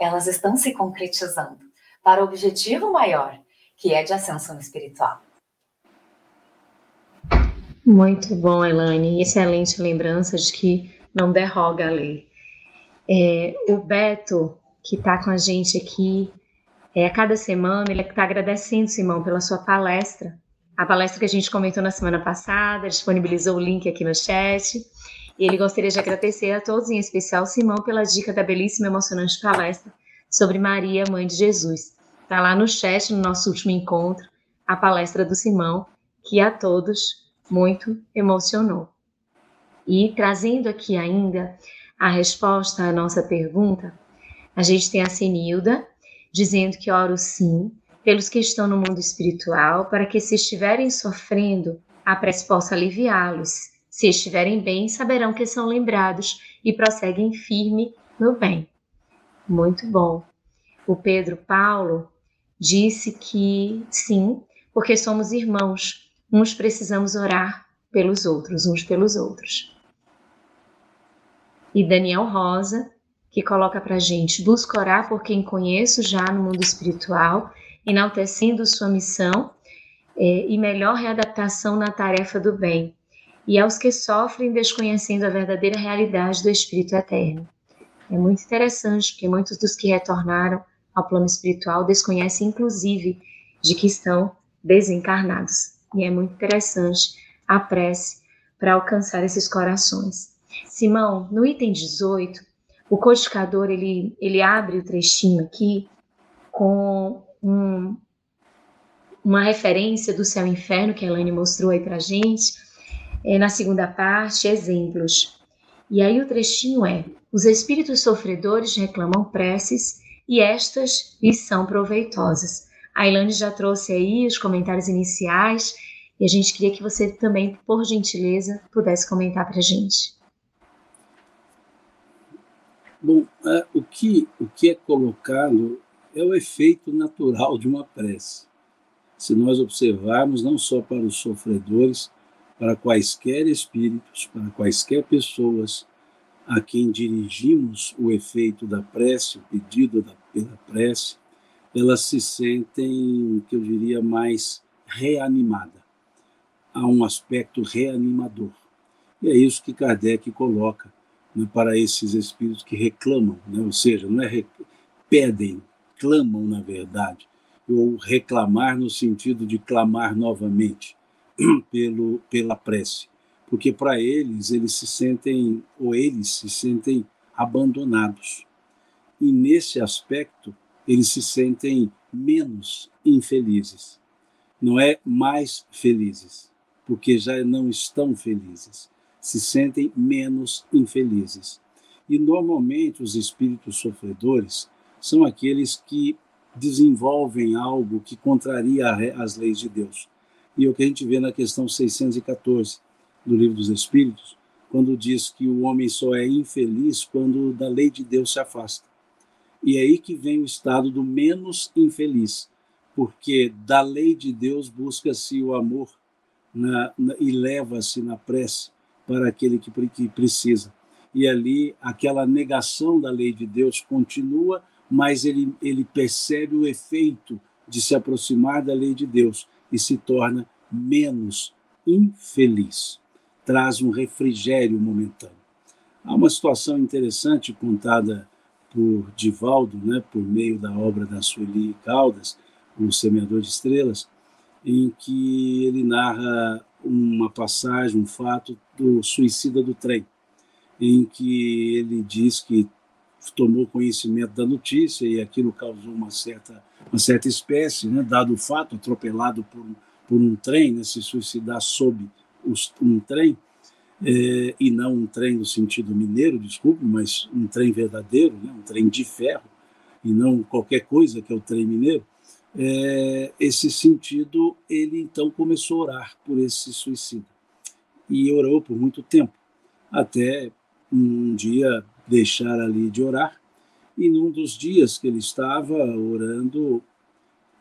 C: Elas estão se concretizando para o objetivo maior, que é de ascensão espiritual.
A: Muito bom, Elaine. Excelente lembrança de que não derroga a lei. É, o Beto, que está com a gente aqui, é, a cada semana ele está agradecendo, Simão, pela sua palestra. A palestra que a gente comentou na semana passada, disponibilizou o link aqui no chat. E ele gostaria de agradecer a todos, em especial Simão, pela dica da belíssima e emocionante palestra sobre Maria, mãe de Jesus. Está lá no chat, no nosso último encontro, a palestra do Simão, que a todos muito emocionou. E trazendo aqui ainda a resposta à nossa pergunta, a gente tem a Senilda, dizendo que oro sim pelos que estão no mundo espiritual, para que se estiverem sofrendo, a prece possa aliviá-los. Se estiverem bem, saberão que são lembrados e prosseguem firme no bem. Muito bom. O Pedro Paulo disse que sim, porque somos irmãos, uns precisamos orar pelos outros, uns pelos outros. E Daniel Rosa que coloca para gente: busca orar por quem conheço já no mundo espiritual, enaltecendo sua missão é, e melhor readaptação na tarefa do bem, e aos que sofrem desconhecendo a verdadeira realidade do Espírito Eterno. É muito interessante, porque muitos dos que retornaram ao plano espiritual desconhecem, inclusive, de que estão desencarnados. E é muito interessante a prece para alcançar esses corações. Simão, no item 18, o codificador ele, ele abre o trechinho aqui com um, uma referência do céu e inferno que a Elaine mostrou aí para gente. É, na segunda parte, exemplos. E aí o trechinho é: os espíritos sofredores reclamam preces e estas lhes são proveitosas. A Elaine já trouxe aí os comentários iniciais e a gente queria que você também, por gentileza, pudesse comentar para a gente.
D: Bom, é, o, que, o que é colocado é o efeito natural de uma prece. Se nós observarmos, não só para os sofredores, para quaisquer espíritos, para quaisquer pessoas a quem dirigimos o efeito da prece, o pedido da, pela prece, elas se sentem, que eu diria, mais reanimada. Há um aspecto reanimador. E é isso que Kardec coloca né, para esses espíritos que reclamam, né, ou seja, não é pedem, clamam na verdade, ou reclamar no sentido de clamar novamente pelo pela prece, porque para eles eles se sentem ou eles se sentem abandonados e nesse aspecto eles se sentem menos infelizes, não é mais felizes, porque já não estão felizes se sentem menos infelizes. E normalmente os espíritos sofredores são aqueles que desenvolvem algo que contraria as leis de Deus. E é o que a gente vê na questão 614 do Livro dos Espíritos, quando diz que o homem só é infeliz quando da lei de Deus se afasta. E é aí que vem o estado do menos infeliz, porque da lei de Deus busca-se o amor na, na, e leva-se na prece para aquele que, que precisa. E ali aquela negação da lei de Deus continua, mas ele, ele percebe o efeito de se aproximar da lei de Deus e se torna menos infeliz. Traz um refrigério momentâneo. Há uma situação interessante contada por Divaldo, né, por meio da obra da Sueli Caldas, O Semeador de Estrelas, em que ele narra uma passagem, um fato do suicida do trem, em que ele diz que tomou conhecimento da notícia e aquilo causou uma certa, uma certa espécie, né, dado o fato, atropelado por, por um trem, né, se suicidar sob os, um trem, é, e não um trem no sentido mineiro, desculpe, mas um trem verdadeiro, né, um trem de ferro, e não qualquer coisa que é o trem mineiro, é, esse sentido, ele então começou a orar por esse suicida. E orou por muito tempo, até um dia deixar ali de orar. E num dos dias que ele estava orando,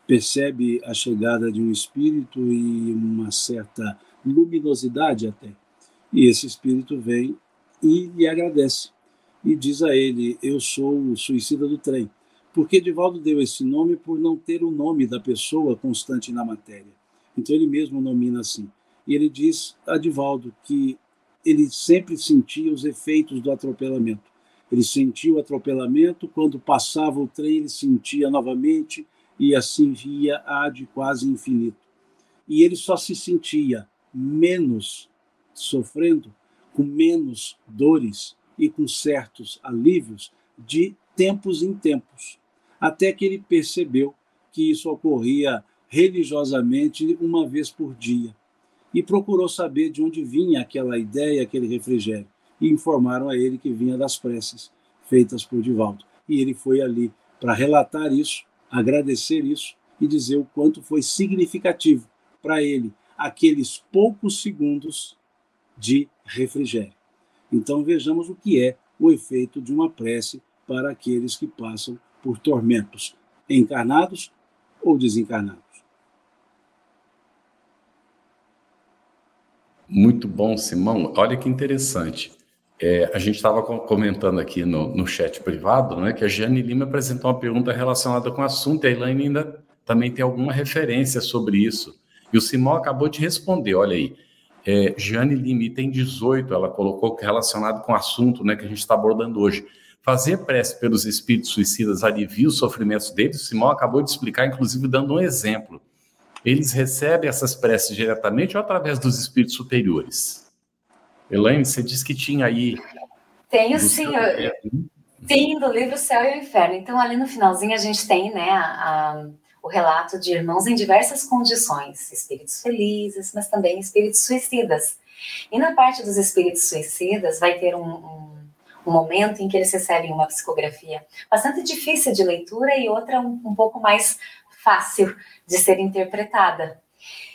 D: percebe a chegada de um espírito e uma certa luminosidade até. E esse espírito vem e lhe agradece. E diz a ele: Eu sou o suicida do trem. Porque Divaldo deu esse nome por não ter o nome da pessoa constante na matéria. Então ele mesmo nomina assim. E ele diz a Divaldo que ele sempre sentia os efeitos do atropelamento. Ele sentia o atropelamento, quando passava o trem, ele sentia novamente, e assim via a de quase infinito. E ele só se sentia menos sofrendo, com menos dores e com certos alívios de tempos em tempos, até que ele percebeu que isso ocorria religiosamente uma vez por dia e procurou saber de onde vinha aquela ideia, aquele refrigério. E informaram a ele que vinha das preces feitas por Divaldo. E ele foi ali para relatar isso, agradecer isso e dizer o quanto foi significativo para ele aqueles poucos segundos de refrigério. Então vejamos o que é o efeito de uma prece para aqueles que passam por tormentos, encarnados ou desencarnados.
B: Muito bom, Simão. Olha que interessante. É, a gente estava comentando aqui no, no chat privado né, que a Jane Lima apresentou uma pergunta relacionada com o assunto, e a Elaine ainda também tem alguma referência sobre isso. E o Simão acabou de responder, olha aí. É, Jane Lima, item 18, ela colocou relacionado com o assunto né, que a gente está abordando hoje. Fazer prece pelos espíritos suicidas alivia os sofrimentos deles? O Simão acabou de explicar, inclusive dando um exemplo eles recebem essas preces diretamente ou através dos espíritos superiores? Elaine, você disse que tinha aí.
C: Tenho sim. Eu... Sim, do livro Céu e o Inferno. Então, ali no finalzinho, a gente tem né, a, a, o relato de irmãos em diversas condições: espíritos felizes, mas também espíritos suicidas. E na parte dos espíritos suicidas, vai ter um, um, um momento em que eles recebem uma psicografia bastante difícil de leitura e outra um, um pouco mais fácil de ser interpretada.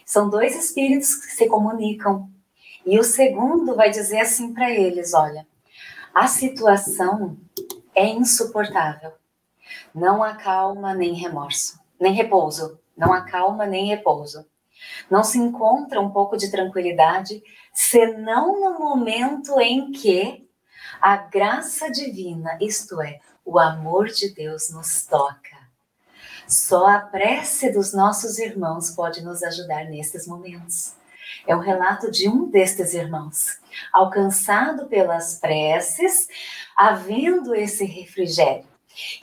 C: São dois espíritos que se comunicam. E o segundo vai dizer assim para eles: olha, a situação é insuportável. Não há calma nem remorso, nem repouso. Não há calma nem repouso. Não se encontra um pouco de tranquilidade senão no momento em que a graça divina, isto é, o amor de Deus, nos toca só a prece dos nossos irmãos pode nos ajudar nestes momentos. É o relato de um destes irmãos, alcançado pelas preces, havendo esse refrigério.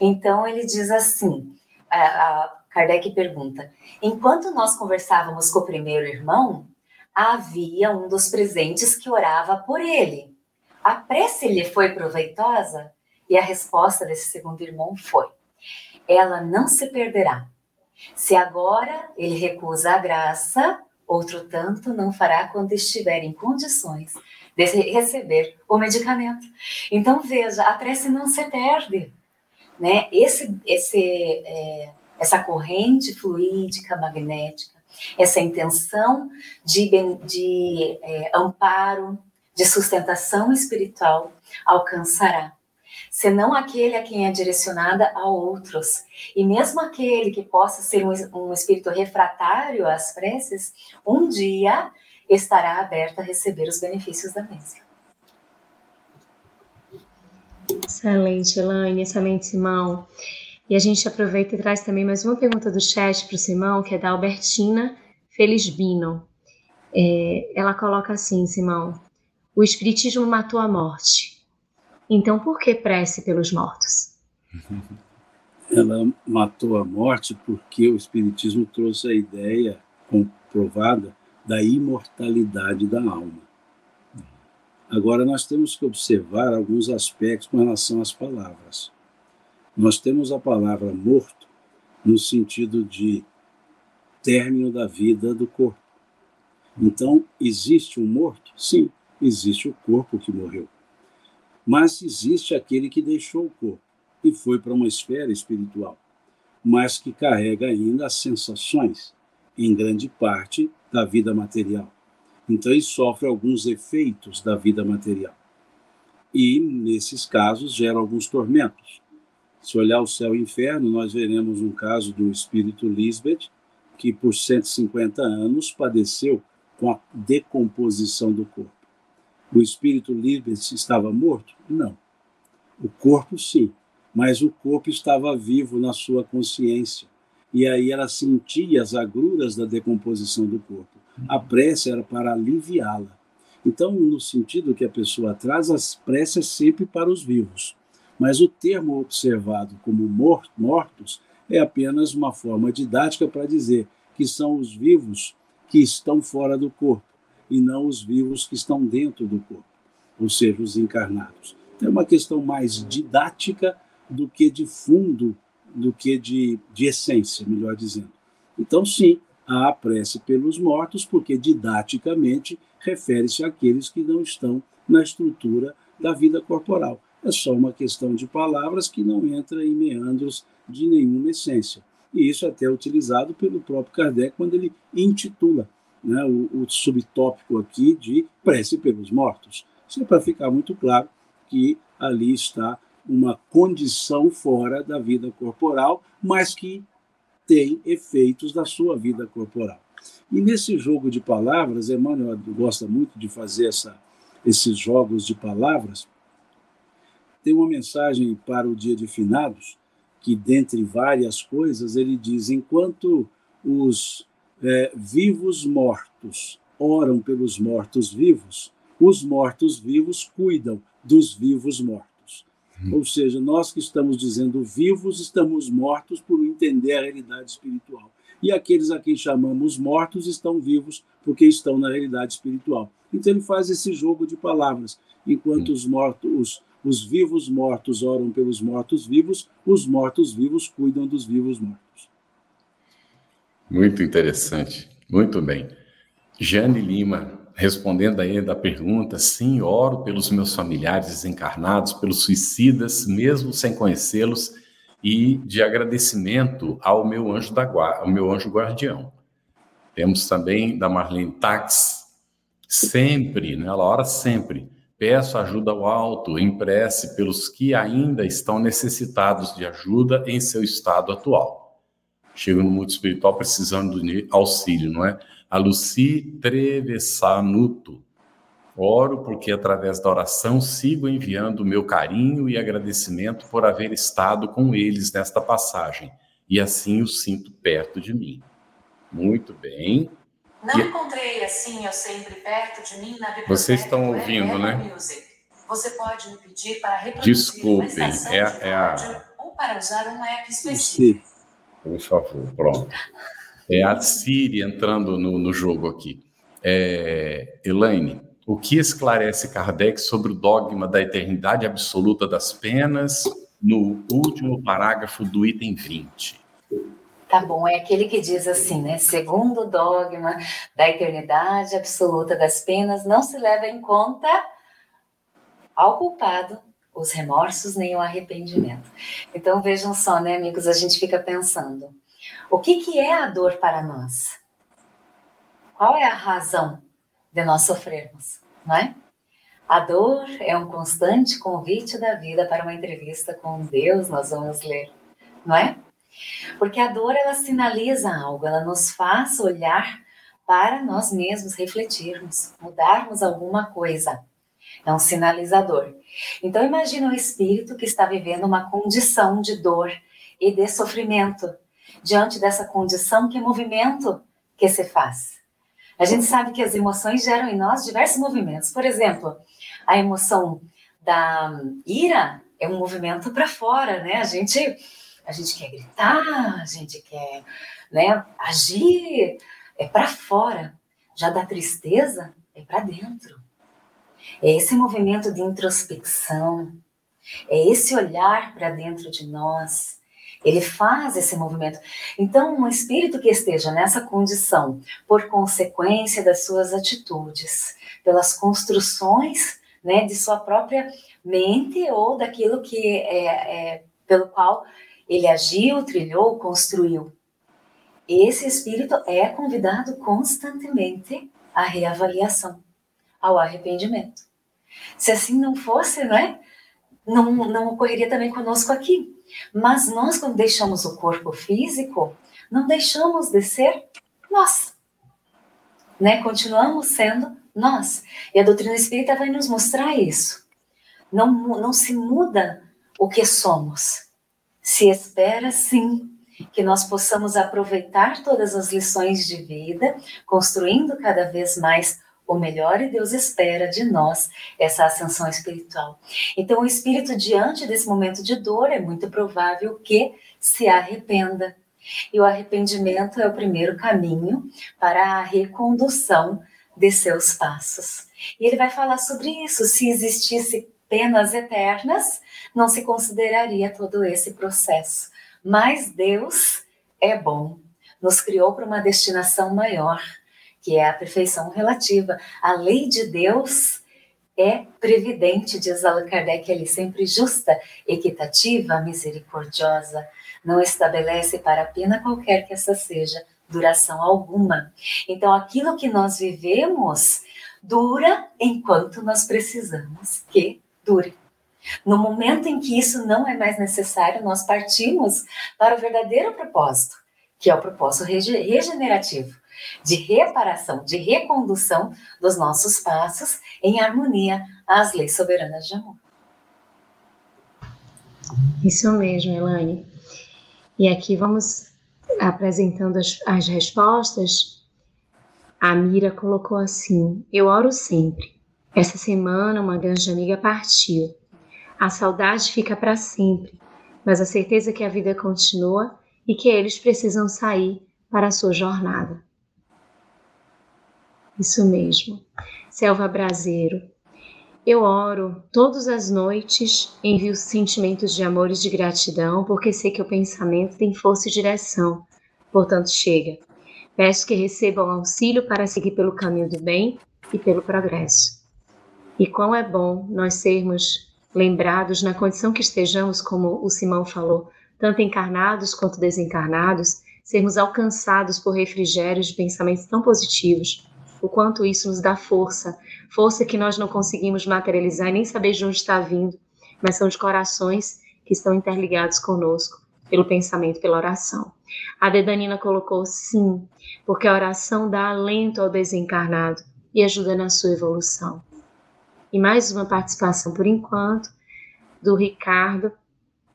C: Então ele diz assim: a, Kardec pergunta: enquanto nós conversávamos com o primeiro irmão, havia um dos presentes que orava por ele. A prece lhe foi proveitosa? E a resposta desse segundo irmão foi: ela não se perderá. Se agora ele recusa a graça, outro tanto não fará quando estiver em condições de receber o medicamento. Então veja, a prece não se perde, né? Esse, esse, é, essa corrente fluídica magnética, essa intenção de, de é, amparo, de sustentação espiritual alcançará senão aquele a quem é direcionada a outros. E mesmo aquele que possa ser um, um espírito refratário às preces, um dia estará aberta a receber os benefícios da mesma.
A: Excelente, Elaine, excelente, Simão. E a gente aproveita e traz também mais uma pergunta do chat para o Simão, que é da Albertina Felisbino. É, ela coloca assim, Simão: o Espiritismo matou a morte. Então, por que prece pelos mortos?
D: Ela matou a morte porque o Espiritismo trouxe a ideia comprovada da imortalidade da alma. Agora, nós temos que observar alguns aspectos com relação às palavras. Nós temos a palavra morto no sentido de término da vida do corpo. Então, existe um morto? Sim, existe o corpo que morreu. Mas existe aquele que deixou o corpo e foi para uma esfera espiritual, mas que carrega ainda as sensações, em grande parte, da vida material. Então, ele sofre alguns efeitos da vida material. E, nesses casos, gera alguns tormentos. Se olhar o céu e o inferno, nós veremos um caso do espírito Lisbeth, que por 150 anos padeceu com a decomposição do corpo. O espírito Lisbeth estava morto? Não. O corpo, sim, mas o corpo estava vivo na sua consciência. E aí ela sentia as agruras da decomposição do corpo. A prece era para aliviá-la. Então, no sentido que a pessoa traz, as preces sempre para os vivos. Mas o termo observado como mortos é apenas uma forma didática para dizer que são os vivos que estão fora do corpo e não os vivos que estão dentro do corpo, ou seja, os encarnados. Então, é uma questão mais didática do que de fundo, do que de, de essência, melhor dizendo. Então, sim, há a prece pelos mortos, porque didaticamente refere-se àqueles que não estão na estrutura da vida corporal. É só uma questão de palavras que não entra em meandros de nenhuma essência. E isso é até utilizado pelo próprio Kardec quando ele intitula né, o, o subtópico aqui de prece pelos mortos. Isso é para ficar muito claro que ali está uma condição fora da vida corporal, mas que tem efeitos da sua vida corporal. E nesse jogo de palavras, Emmanuel gosta muito de fazer essa, esses jogos de palavras, tem uma mensagem para o dia de finados, que, dentre várias coisas, ele diz: enquanto os é, vivos mortos oram pelos mortos vivos, os mortos vivos cuidam dos vivos mortos. Hum. Ou seja, nós que estamos dizendo vivos, estamos mortos por entender a realidade espiritual. E aqueles a quem chamamos mortos estão vivos porque estão na realidade espiritual. Então ele faz esse jogo de palavras. Enquanto hum. os mortos, os vivos mortos oram pelos mortos vivos, os mortos vivos cuidam dos vivos mortos.
B: Muito interessante, muito bem. Jane Lima, respondendo aí da pergunta, sim, oro pelos meus familiares desencarnados, pelos suicidas, mesmo sem conhecê-los, e de agradecimento ao meu anjo da ao meu anjo guardião. Temos também da Marlene Tax, sempre, né, ela ora sempre, Peço ajuda ao alto, em prece pelos que ainda estão necessitados de ajuda em seu estado atual. Chego no mundo espiritual precisando de auxílio, não é? A Luci Trevessanuto. Oro porque através da oração sigo enviando o meu carinho e agradecimento por haver estado com eles nesta passagem e assim o sinto perto de mim. Muito bem.
C: Não e... encontrei assim eu sempre perto de mim na
B: biblioteca. Vocês estão ouvindo, né?
C: Music. Você pode me pedir para reproduzir
B: Desculpem, é, é a...
C: ou para usar um app específico.
B: Por favor, pronto. É a Siri entrando no, no jogo aqui. É, Elaine, o que esclarece Kardec sobre o dogma da eternidade absoluta das penas no último parágrafo do item 20?
C: Tá bom, é aquele que diz assim, né? Segundo o dogma da eternidade absoluta das penas, não se leva em conta ao culpado os remorsos nem o arrependimento. Então vejam só, né, amigos, a gente fica pensando: o que, que é a dor para nós? Qual é a razão de nós sofrermos, não é? A dor é um constante convite da vida para uma entrevista com Deus, nós vamos ler, não é? Porque a dor ela sinaliza algo, ela nos faz olhar para nós mesmos refletirmos, mudarmos alguma coisa. É um sinalizador. Então imagine um espírito que está vivendo uma condição de dor e de sofrimento. Diante dessa condição, que movimento que se faz? A gente sabe que as emoções geram em nós diversos movimentos. Por exemplo, a emoção da ira é um movimento para fora, né? A gente, a gente quer gritar, a gente quer né, agir, é para fora. Já da tristeza é para dentro. É esse movimento de introspecção, é esse olhar para dentro de nós. Ele faz esse movimento. Então, um espírito que esteja nessa condição, por consequência das suas atitudes, pelas construções né, de sua própria mente ou daquilo que é, é pelo qual ele agiu, trilhou, construiu. Esse espírito é convidado constantemente à reavaliação, ao arrependimento. Se assim não fosse, né, não, não ocorreria também conosco aqui. Mas nós, quando deixamos o corpo físico, não deixamos de ser nós. Né? Continuamos sendo nós. E a doutrina espírita vai nos mostrar isso. Não, não se muda o que somos. Se espera, sim, que nós possamos aproveitar todas as lições de vida, construindo cada vez mais o melhor e Deus espera de nós essa ascensão espiritual. Então, o espírito, diante desse momento de dor, é muito provável que se arrependa. E o arrependimento é o primeiro caminho para a recondução de seus passos. E ele vai falar sobre isso. Se existisse penas eternas, não se consideraria todo esse processo. Mas Deus é bom, nos criou para uma destinação maior, que é a perfeição relativa. A lei de Deus é previdente, diz Allan Kardec ali, sempre justa, equitativa, misericordiosa, não estabelece para pena qualquer que essa seja duração alguma. Então, aquilo que nós vivemos dura enquanto nós precisamos que dure. No momento em que isso não é mais necessário, nós partimos para o verdadeiro propósito, que é o propósito regenerativo, de reparação, de recondução dos nossos passos em harmonia às leis soberanas de amor.
A: Isso mesmo, Elaine. E aqui vamos apresentando as, as respostas. A Mira colocou assim: Eu oro sempre. Essa semana, uma grande amiga partiu. A saudade fica para sempre, mas a certeza que a vida continua e que eles precisam sair para a sua jornada. Isso mesmo. Selva Braseiro. Eu oro todas as noites, envio sentimentos de amor e de gratidão, porque sei que o pensamento tem força e direção. Portanto, chega. Peço que recebam auxílio para seguir pelo caminho do bem e pelo progresso. E quão é bom nós sermos lembrados na condição que estejamos, como o Simão falou, tanto encarnados quanto desencarnados, sermos alcançados por refrigérios de pensamentos tão positivos, o quanto isso nos dá força, força que nós não conseguimos materializar e nem saber de onde está vindo, mas são os corações que estão interligados conosco pelo pensamento, pela oração. A Dedanina colocou sim, porque a oração dá alento ao desencarnado e ajuda na sua evolução. E mais uma participação por enquanto do Ricardo,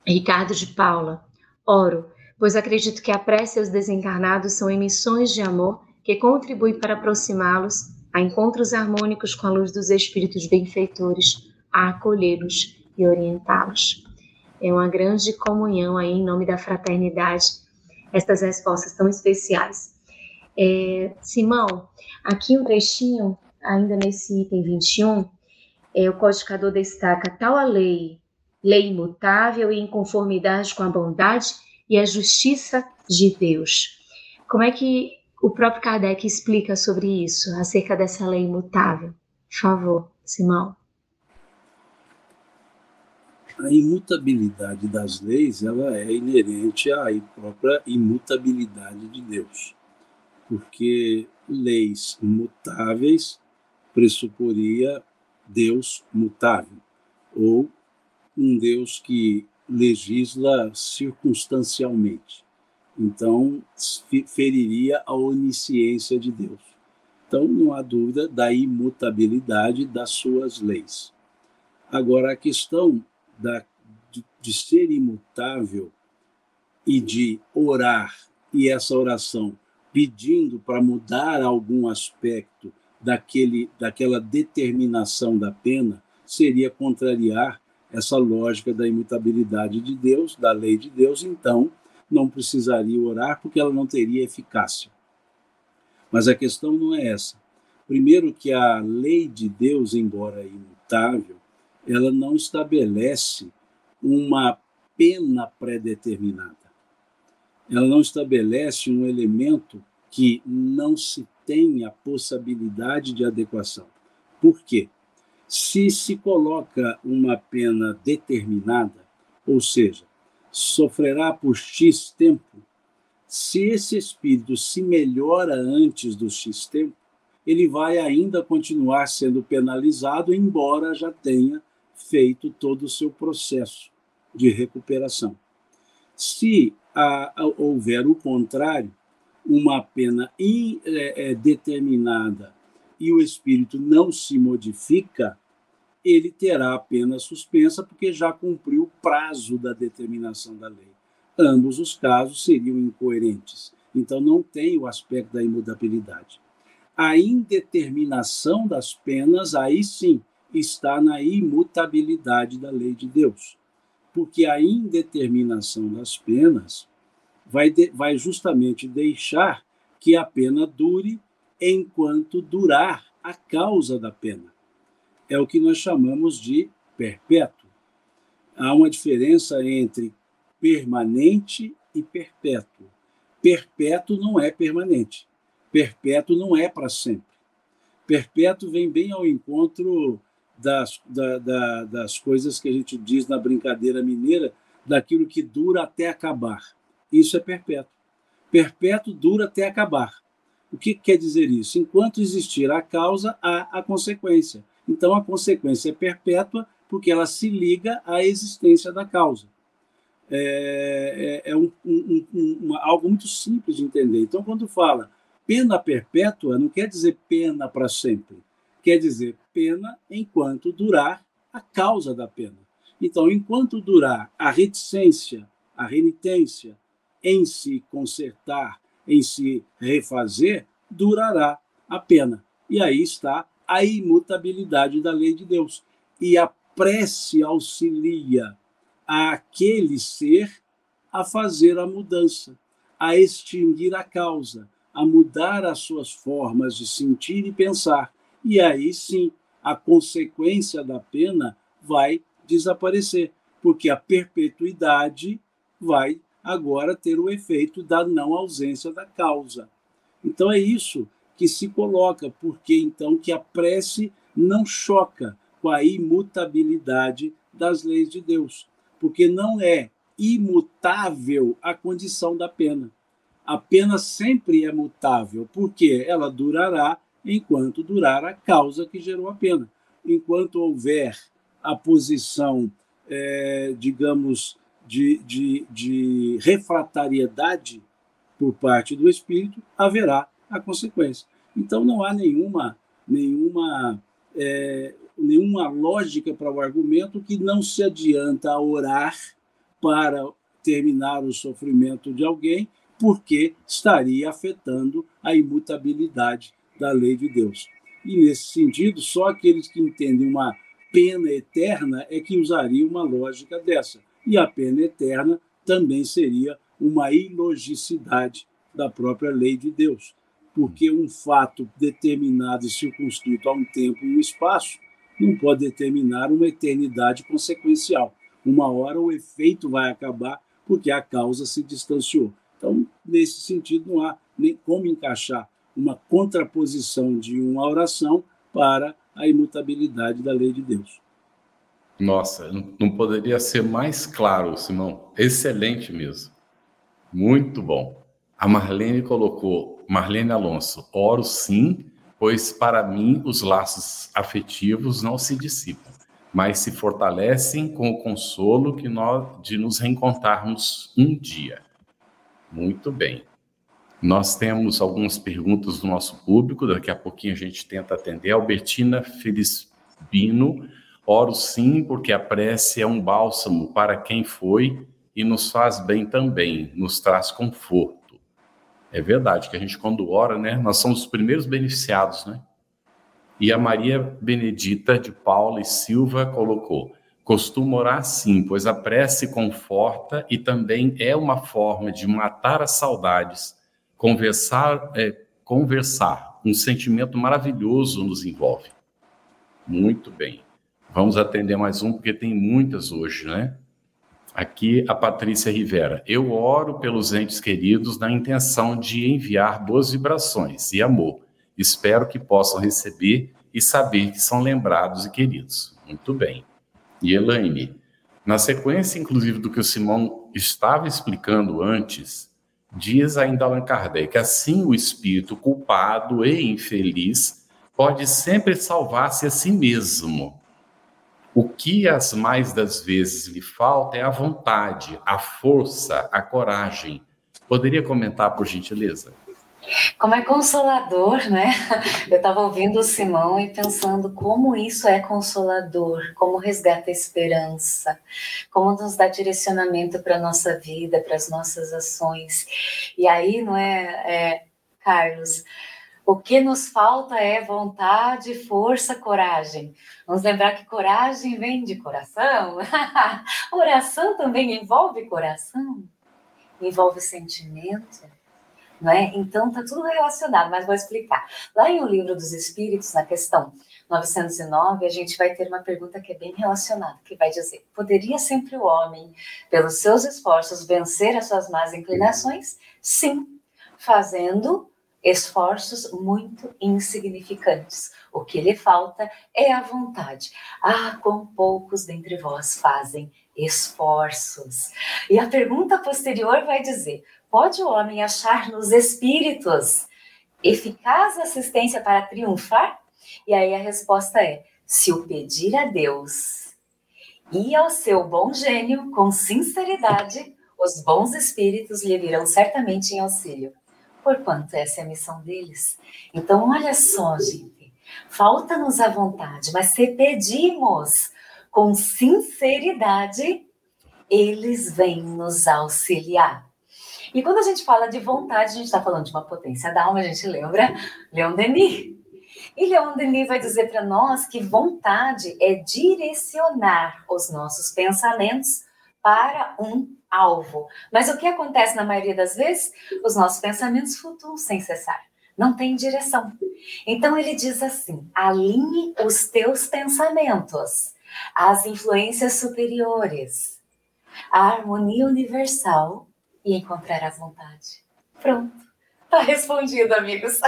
A: Ricardo de Paula. Oro, pois acredito que a prece aos desencarnados são emissões de amor que contribuem para aproximá-los a encontros harmônicos com a luz dos espíritos benfeitores, a acolhê-los e orientá-los. É uma grande comunhão aí em nome da fraternidade, estas respostas tão especiais. É, Simão, aqui um trechinho, ainda nesse item 21, é, o codificador destaca tal a lei, lei imutável e em conformidade com a bondade e a justiça de Deus. Como é que o próprio Kardec explica sobre isso, acerca dessa lei imutável? Por favor, Simão.
D: A imutabilidade das leis ela é inerente à própria imutabilidade de Deus, porque leis imutáveis pressuporia Deus mutável, ou um Deus que legisla circunstancialmente. Então, feriria a onisciência de Deus. Então, não há dúvida da imutabilidade das suas leis. Agora, a questão da, de, de ser imutável e de orar, e essa oração pedindo para mudar algum aspecto daquele, daquela determinação da pena, seria contrariar essa lógica da imutabilidade de Deus, da lei de Deus, então não precisaria orar porque ela não teria eficácia. Mas a questão não é essa. Primeiro que a lei de Deus, embora imutável, ela não estabelece uma pena pré-determinada. Ela não estabelece um elemento que não se tem a possibilidade de adequação. Por quê? Se se coloca uma pena determinada, ou seja, sofrerá por X tempo, se esse espírito se melhora antes do X tempo, ele vai ainda continuar sendo penalizado, embora já tenha feito todo o seu processo de recuperação. Se a, a, houver o contrário, uma pena indeterminada é, e o espírito não se modifica, ele terá a pena suspensa porque já cumpriu o prazo da determinação da lei. Ambos os casos seriam incoerentes. Então não tem o aspecto da imutabilidade. A indeterminação das penas, aí sim, está na imutabilidade da lei de Deus. Porque a indeterminação das penas vai, de, vai justamente deixar que a pena dure enquanto durar a causa da pena. É o que nós chamamos de perpétuo. Há uma diferença entre permanente e perpétuo. Perpétuo não é permanente. Perpétuo não é para sempre. Perpétuo vem bem ao encontro das, da, da, das coisas que a gente diz na brincadeira mineira, daquilo que dura até acabar. Isso é perpétuo. Perpétuo dura até acabar. O que quer dizer isso? Enquanto existir a causa, há a consequência. Então, a consequência é perpétua porque ela se liga à existência da causa. É, é, é um, um, um, algo muito simples de entender. Então, quando fala pena perpétua, não quer dizer pena para sempre. Quer dizer pena enquanto durar a causa da pena. Então, enquanto durar a reticência, a renitência, em se consertar, em se refazer, durará a pena. E aí está a imutabilidade da lei de Deus. E a prece auxilia aquele ser a fazer a mudança, a extinguir a causa, a mudar as suas formas de sentir e pensar. E aí sim, a consequência da pena vai desaparecer, porque a perpetuidade vai agora ter o efeito da não ausência da causa. Então é isso que se coloca, porque então que a prece não choca com a imutabilidade das leis de Deus, porque não é imutável a condição da pena. A pena sempre é mutável, porque ela durará enquanto durar a causa que gerou a pena. Enquanto houver a posição, é, digamos, de, de, de refratariedade por parte do espírito, haverá a consequência. Então não há nenhuma, nenhuma, é, nenhuma lógica para o argumento que não se adianta orar para terminar o sofrimento de alguém, porque estaria afetando a imutabilidade da lei de Deus. E nesse sentido, só aqueles que entendem uma pena eterna é que usariam uma lógica dessa e a pena eterna também seria uma ilogicidade da própria lei de Deus, porque um fato determinado e circunscrito a um tempo e um espaço não pode determinar uma eternidade consequencial. Uma hora o efeito vai acabar porque a causa se distanciou. Então, nesse sentido, não há nem como encaixar uma contraposição de uma oração para a imutabilidade da lei de Deus.
B: Nossa, não poderia ser mais claro, Simão. Excelente mesmo. Muito bom. A Marlene colocou, Marlene Alonso, oro sim, pois para mim os laços afetivos não se dissipam, mas se fortalecem com o consolo que nós, de nos reencontrarmos um dia. Muito bem. Nós temos algumas perguntas do nosso público, daqui a pouquinho a gente tenta atender. Albertina Felizbino, oro sim, porque a prece é um bálsamo para quem foi e nos faz bem também, nos traz conforto. É verdade que a gente, quando ora, né, nós somos os primeiros beneficiados, né? E a Maria Benedita de Paula e Silva colocou: costumo orar sim, pois a prece conforta e também é uma forma de matar as saudades Conversar é conversar. Um sentimento maravilhoso nos envolve. Muito bem. Vamos atender mais um, porque tem muitas hoje, né? Aqui a Patrícia Rivera. Eu oro pelos entes queridos na intenção de enviar boas vibrações e amor. Espero que possam receber e saber que são lembrados e queridos. Muito bem. E Elaine, na sequência, inclusive, do que o Simão estava explicando antes, Diz ainda Allan Kardec: assim o espírito culpado e infeliz pode sempre salvar-se a si mesmo. O que as mais das vezes lhe falta é a vontade, a força, a coragem. Poderia comentar, por gentileza?
C: Como é consolador, né? Eu estava ouvindo o Simão e pensando como isso é consolador, como resgata a esperança, como nos dá direcionamento para a nossa vida, para as nossas ações. E aí, não é, é, Carlos? O que nos falta é vontade, força, coragem. Vamos lembrar que coragem vem de coração. Oração também envolve coração, envolve sentimento não é? Então tá tudo relacionado, mas vou explicar. Lá em O Livro dos Espíritos, na questão 909, a gente vai ter uma pergunta que é bem relacionada, que vai dizer: poderia sempre o homem, pelos seus esforços, vencer as suas más inclinações? Sim, fazendo esforços muito insignificantes. O que lhe falta é a vontade. Ah, com poucos dentre vós fazem esforços. E a pergunta posterior vai dizer: Pode o homem achar nos espíritos eficaz assistência para triunfar? E aí a resposta é: se o pedir a Deus e ao seu bom gênio com sinceridade, os bons espíritos lhe virão certamente em auxílio, porquanto essa é a missão deles. Então, olha só, gente, falta-nos a vontade, mas se pedimos com sinceridade, eles vêm nos auxiliar. E quando a gente fala de vontade, a gente está falando de uma potência da alma, a gente lembra Leon Denis. E Leon Denis vai dizer para nós que vontade é direcionar os nossos pensamentos para um alvo. Mas o que acontece na maioria das vezes? Os nossos pensamentos flutuam sem cessar. Não tem direção. Então ele diz assim: alinhe os teus pensamentos às influências superiores, à harmonia universal e encontrar a vontade. Pronto. Tá respondido, amigos.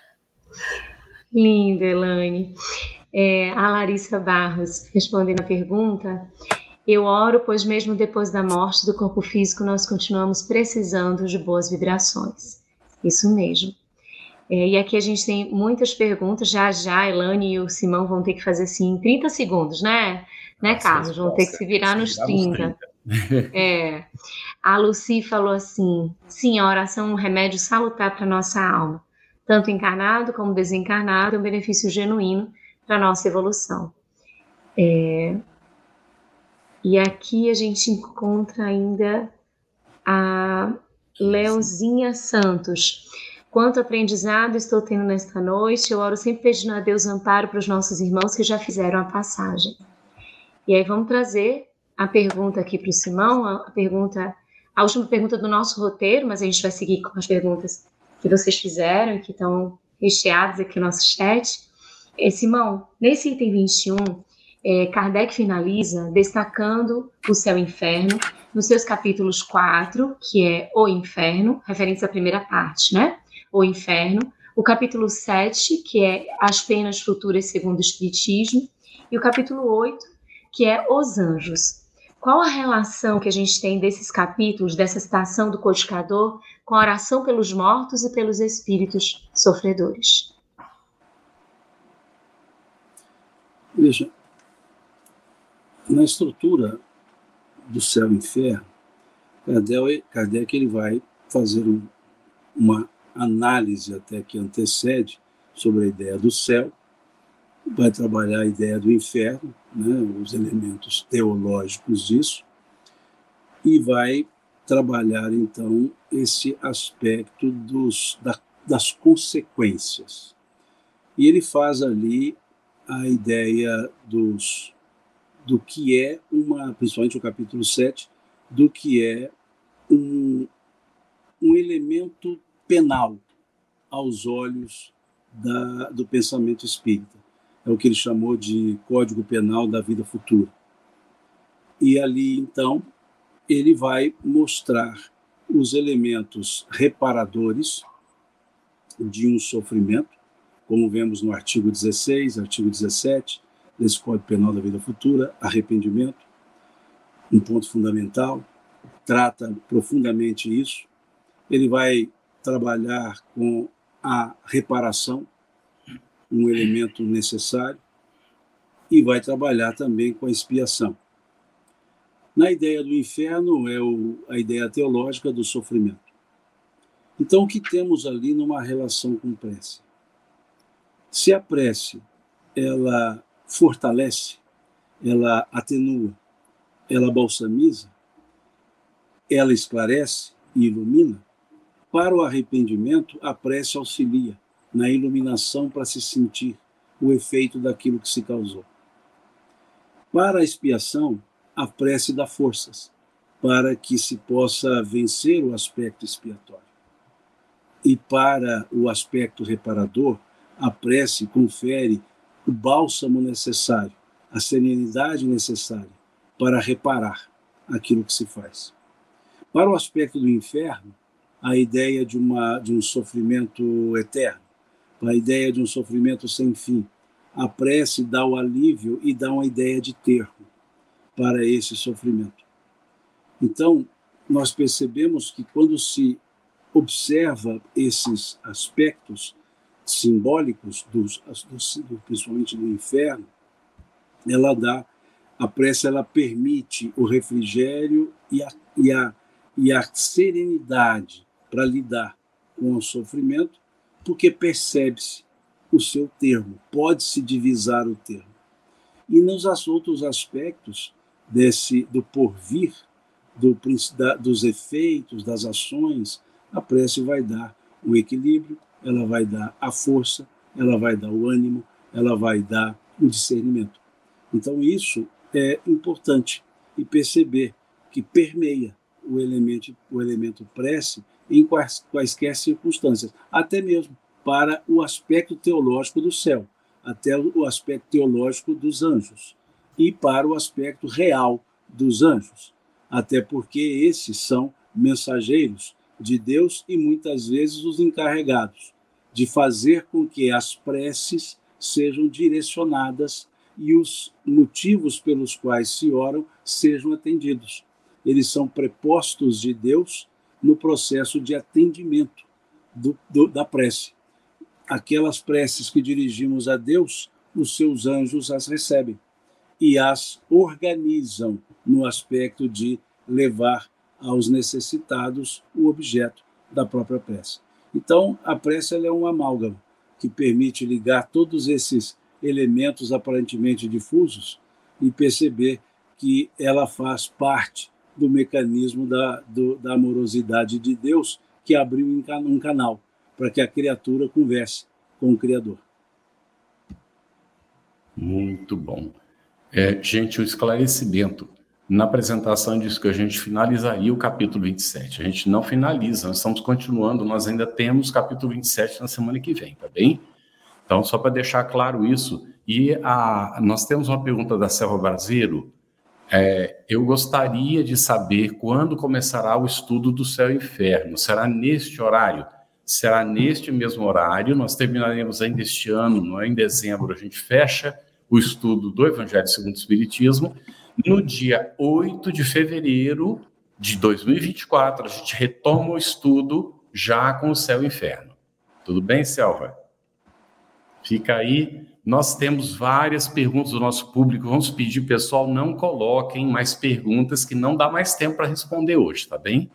A: Linda, Elaine. É, a Larissa Barros, respondendo a pergunta, eu oro, pois mesmo depois da morte do corpo físico, nós continuamos precisando de boas vibrações. Isso mesmo. É, e aqui a gente tem muitas perguntas, já já a Elaine e o Simão vão ter que fazer assim em 30 segundos, né? Né, Carlos? Vão ter que se virar nos 30. É. A Lucy falou assim: sim, a oração é um remédio salutar para nossa alma, tanto encarnado como desencarnado, é um benefício genuíno para nossa evolução. É, e aqui a gente encontra ainda a Leozinha Santos. Quanto aprendizado estou tendo nesta noite, eu oro sempre pedindo a Deus amparo para os nossos irmãos que já fizeram a passagem. E aí vamos trazer a pergunta aqui para o Simão, a pergunta, a última pergunta do nosso roteiro, mas a gente vai seguir com as perguntas que vocês fizeram, que estão recheadas aqui no nosso chat. É, Simão, nesse item 21, é, Kardec finaliza destacando o céu e inferno, nos seus capítulos 4, que é o inferno, referente à primeira parte, né? O inferno. O capítulo 7, que é as penas futuras segundo o Espiritismo. E o capítulo 8, que é os anjos. Qual a relação que a gente tem desses capítulos, dessa citação do codificador, com a oração pelos mortos e pelos espíritos sofredores?
D: Veja, na estrutura do céu e inferno, Kardec, Kardec ele vai fazer um, uma análise até que antecede sobre a ideia do céu, vai trabalhar a ideia do inferno, né, os elementos teológicos disso, e vai trabalhar então esse aspecto dos, da, das consequências. E ele faz ali a ideia dos, do que é uma, principalmente o capítulo 7, do que é um, um elemento penal aos olhos da, do pensamento espírita. É o que ele chamou de Código Penal da Vida Futura. E ali, então, ele vai mostrar os elementos reparadores de um sofrimento, como vemos no artigo 16, artigo 17 desse Código Penal da Vida Futura, arrependimento, um ponto fundamental, trata profundamente isso. Ele vai trabalhar com a reparação, um elemento necessário, e vai trabalhar também com a expiação. Na ideia do inferno é o, a ideia teológica do sofrimento. Então, o que temos ali numa relação com prece? Se a prece ela fortalece, ela atenua, ela balsamiza, ela esclarece e ilumina, para o arrependimento, a prece auxilia na iluminação para se sentir o efeito daquilo que se causou. Para a expiação, a prece dá forças para que se possa vencer o aspecto expiatório. E para o aspecto reparador, a prece confere o bálsamo necessário, a serenidade necessária para reparar aquilo que se faz. Para o aspecto do inferno, a ideia de, uma, de um sofrimento eterno, a ideia de um sofrimento sem fim. A prece dá o alívio e dá uma ideia de termo para esse sofrimento. Então, nós percebemos que quando se observa esses aspectos simbólicos, dos, dos, principalmente do inferno, ela dá, a prece ela permite o refrigério e a, e a, e a serenidade para lidar com o sofrimento, porque percebe-se o seu termo, pode-se divisar o termo. E nos outros aspectos desse do porvir, do, da, dos efeitos, das ações, a prece vai dar o equilíbrio, ela vai dar a força, ela vai dar o ânimo, ela vai dar o discernimento. Então, isso é importante e perceber que permeia o elemento, o elemento prece em quais, quaisquer circunstâncias, até mesmo para o aspecto teológico do céu, até o aspecto teológico dos anjos, e para o aspecto real dos anjos, até porque esses são mensageiros de Deus e muitas vezes os encarregados de fazer com que as preces sejam direcionadas e os motivos pelos quais se oram sejam atendidos. Eles são prepostos de Deus no processo de atendimento do, do, da prece. Aquelas preces que dirigimos a Deus, os seus anjos as recebem e as organizam no aspecto de levar aos necessitados o objeto da própria prece. Então, a prece é um amálgama que permite ligar todos esses elementos aparentemente difusos e perceber que ela faz parte do mecanismo da, do, da amorosidade de Deus que abriu um canal para que a criatura converse com o Criador.
B: Muito bom. É, gente, um esclarecimento. Na apresentação disso que a gente finalizaria o capítulo 27. A gente não finaliza, nós estamos continuando, nós ainda temos capítulo 27 na semana que vem, tá bem? Então, só para deixar claro isso. E a, nós temos uma pergunta da Selva Brasileiro é, eu gostaria de saber quando começará o estudo do céu e inferno. Será neste horário? Será neste mesmo horário. Nós terminaremos ainda este ano, não é? em dezembro, a gente fecha o estudo do Evangelho segundo o Espiritismo. No dia 8 de fevereiro de 2024, a gente retoma o estudo já com o céu e inferno. Tudo bem, Selva? Fica aí nós temos várias perguntas do nosso público. Vamos pedir, pessoal, não coloquem mais perguntas que não dá mais tempo para responder hoje, tá bem?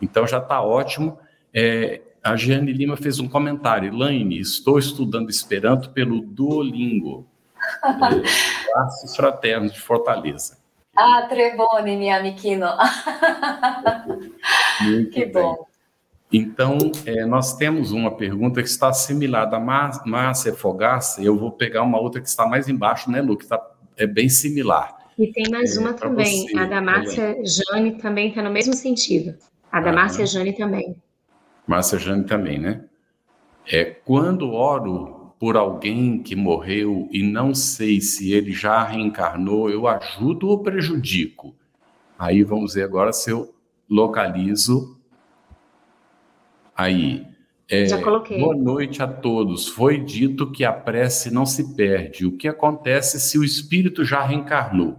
B: Então já está ótimo. É, a Jeane Lima fez um comentário. Elaine, estou estudando Esperanto pelo Duolingo. Laços Fraternos de Fortaleza.
C: Ah, trebone, minha amiquino.
B: Muito que bem. bom. Então, é, nós temos uma pergunta que está similar da Márcia Fogaça, eu vou pegar uma outra que está mais embaixo, né, Lu, que está, é bem similar.
A: E tem mais é, uma também, você, a da Márcia Jane também está no mesmo sentido. A da ah, Márcia Jane também.
B: Márcia Jane também, né? É, quando oro por alguém que morreu e não sei se ele já reencarnou, eu ajudo ou prejudico? Aí vamos ver agora se eu localizo Aí, é, Já coloquei. Boa noite a todos. Foi dito que a prece não se perde. O que acontece se o espírito já reencarnou?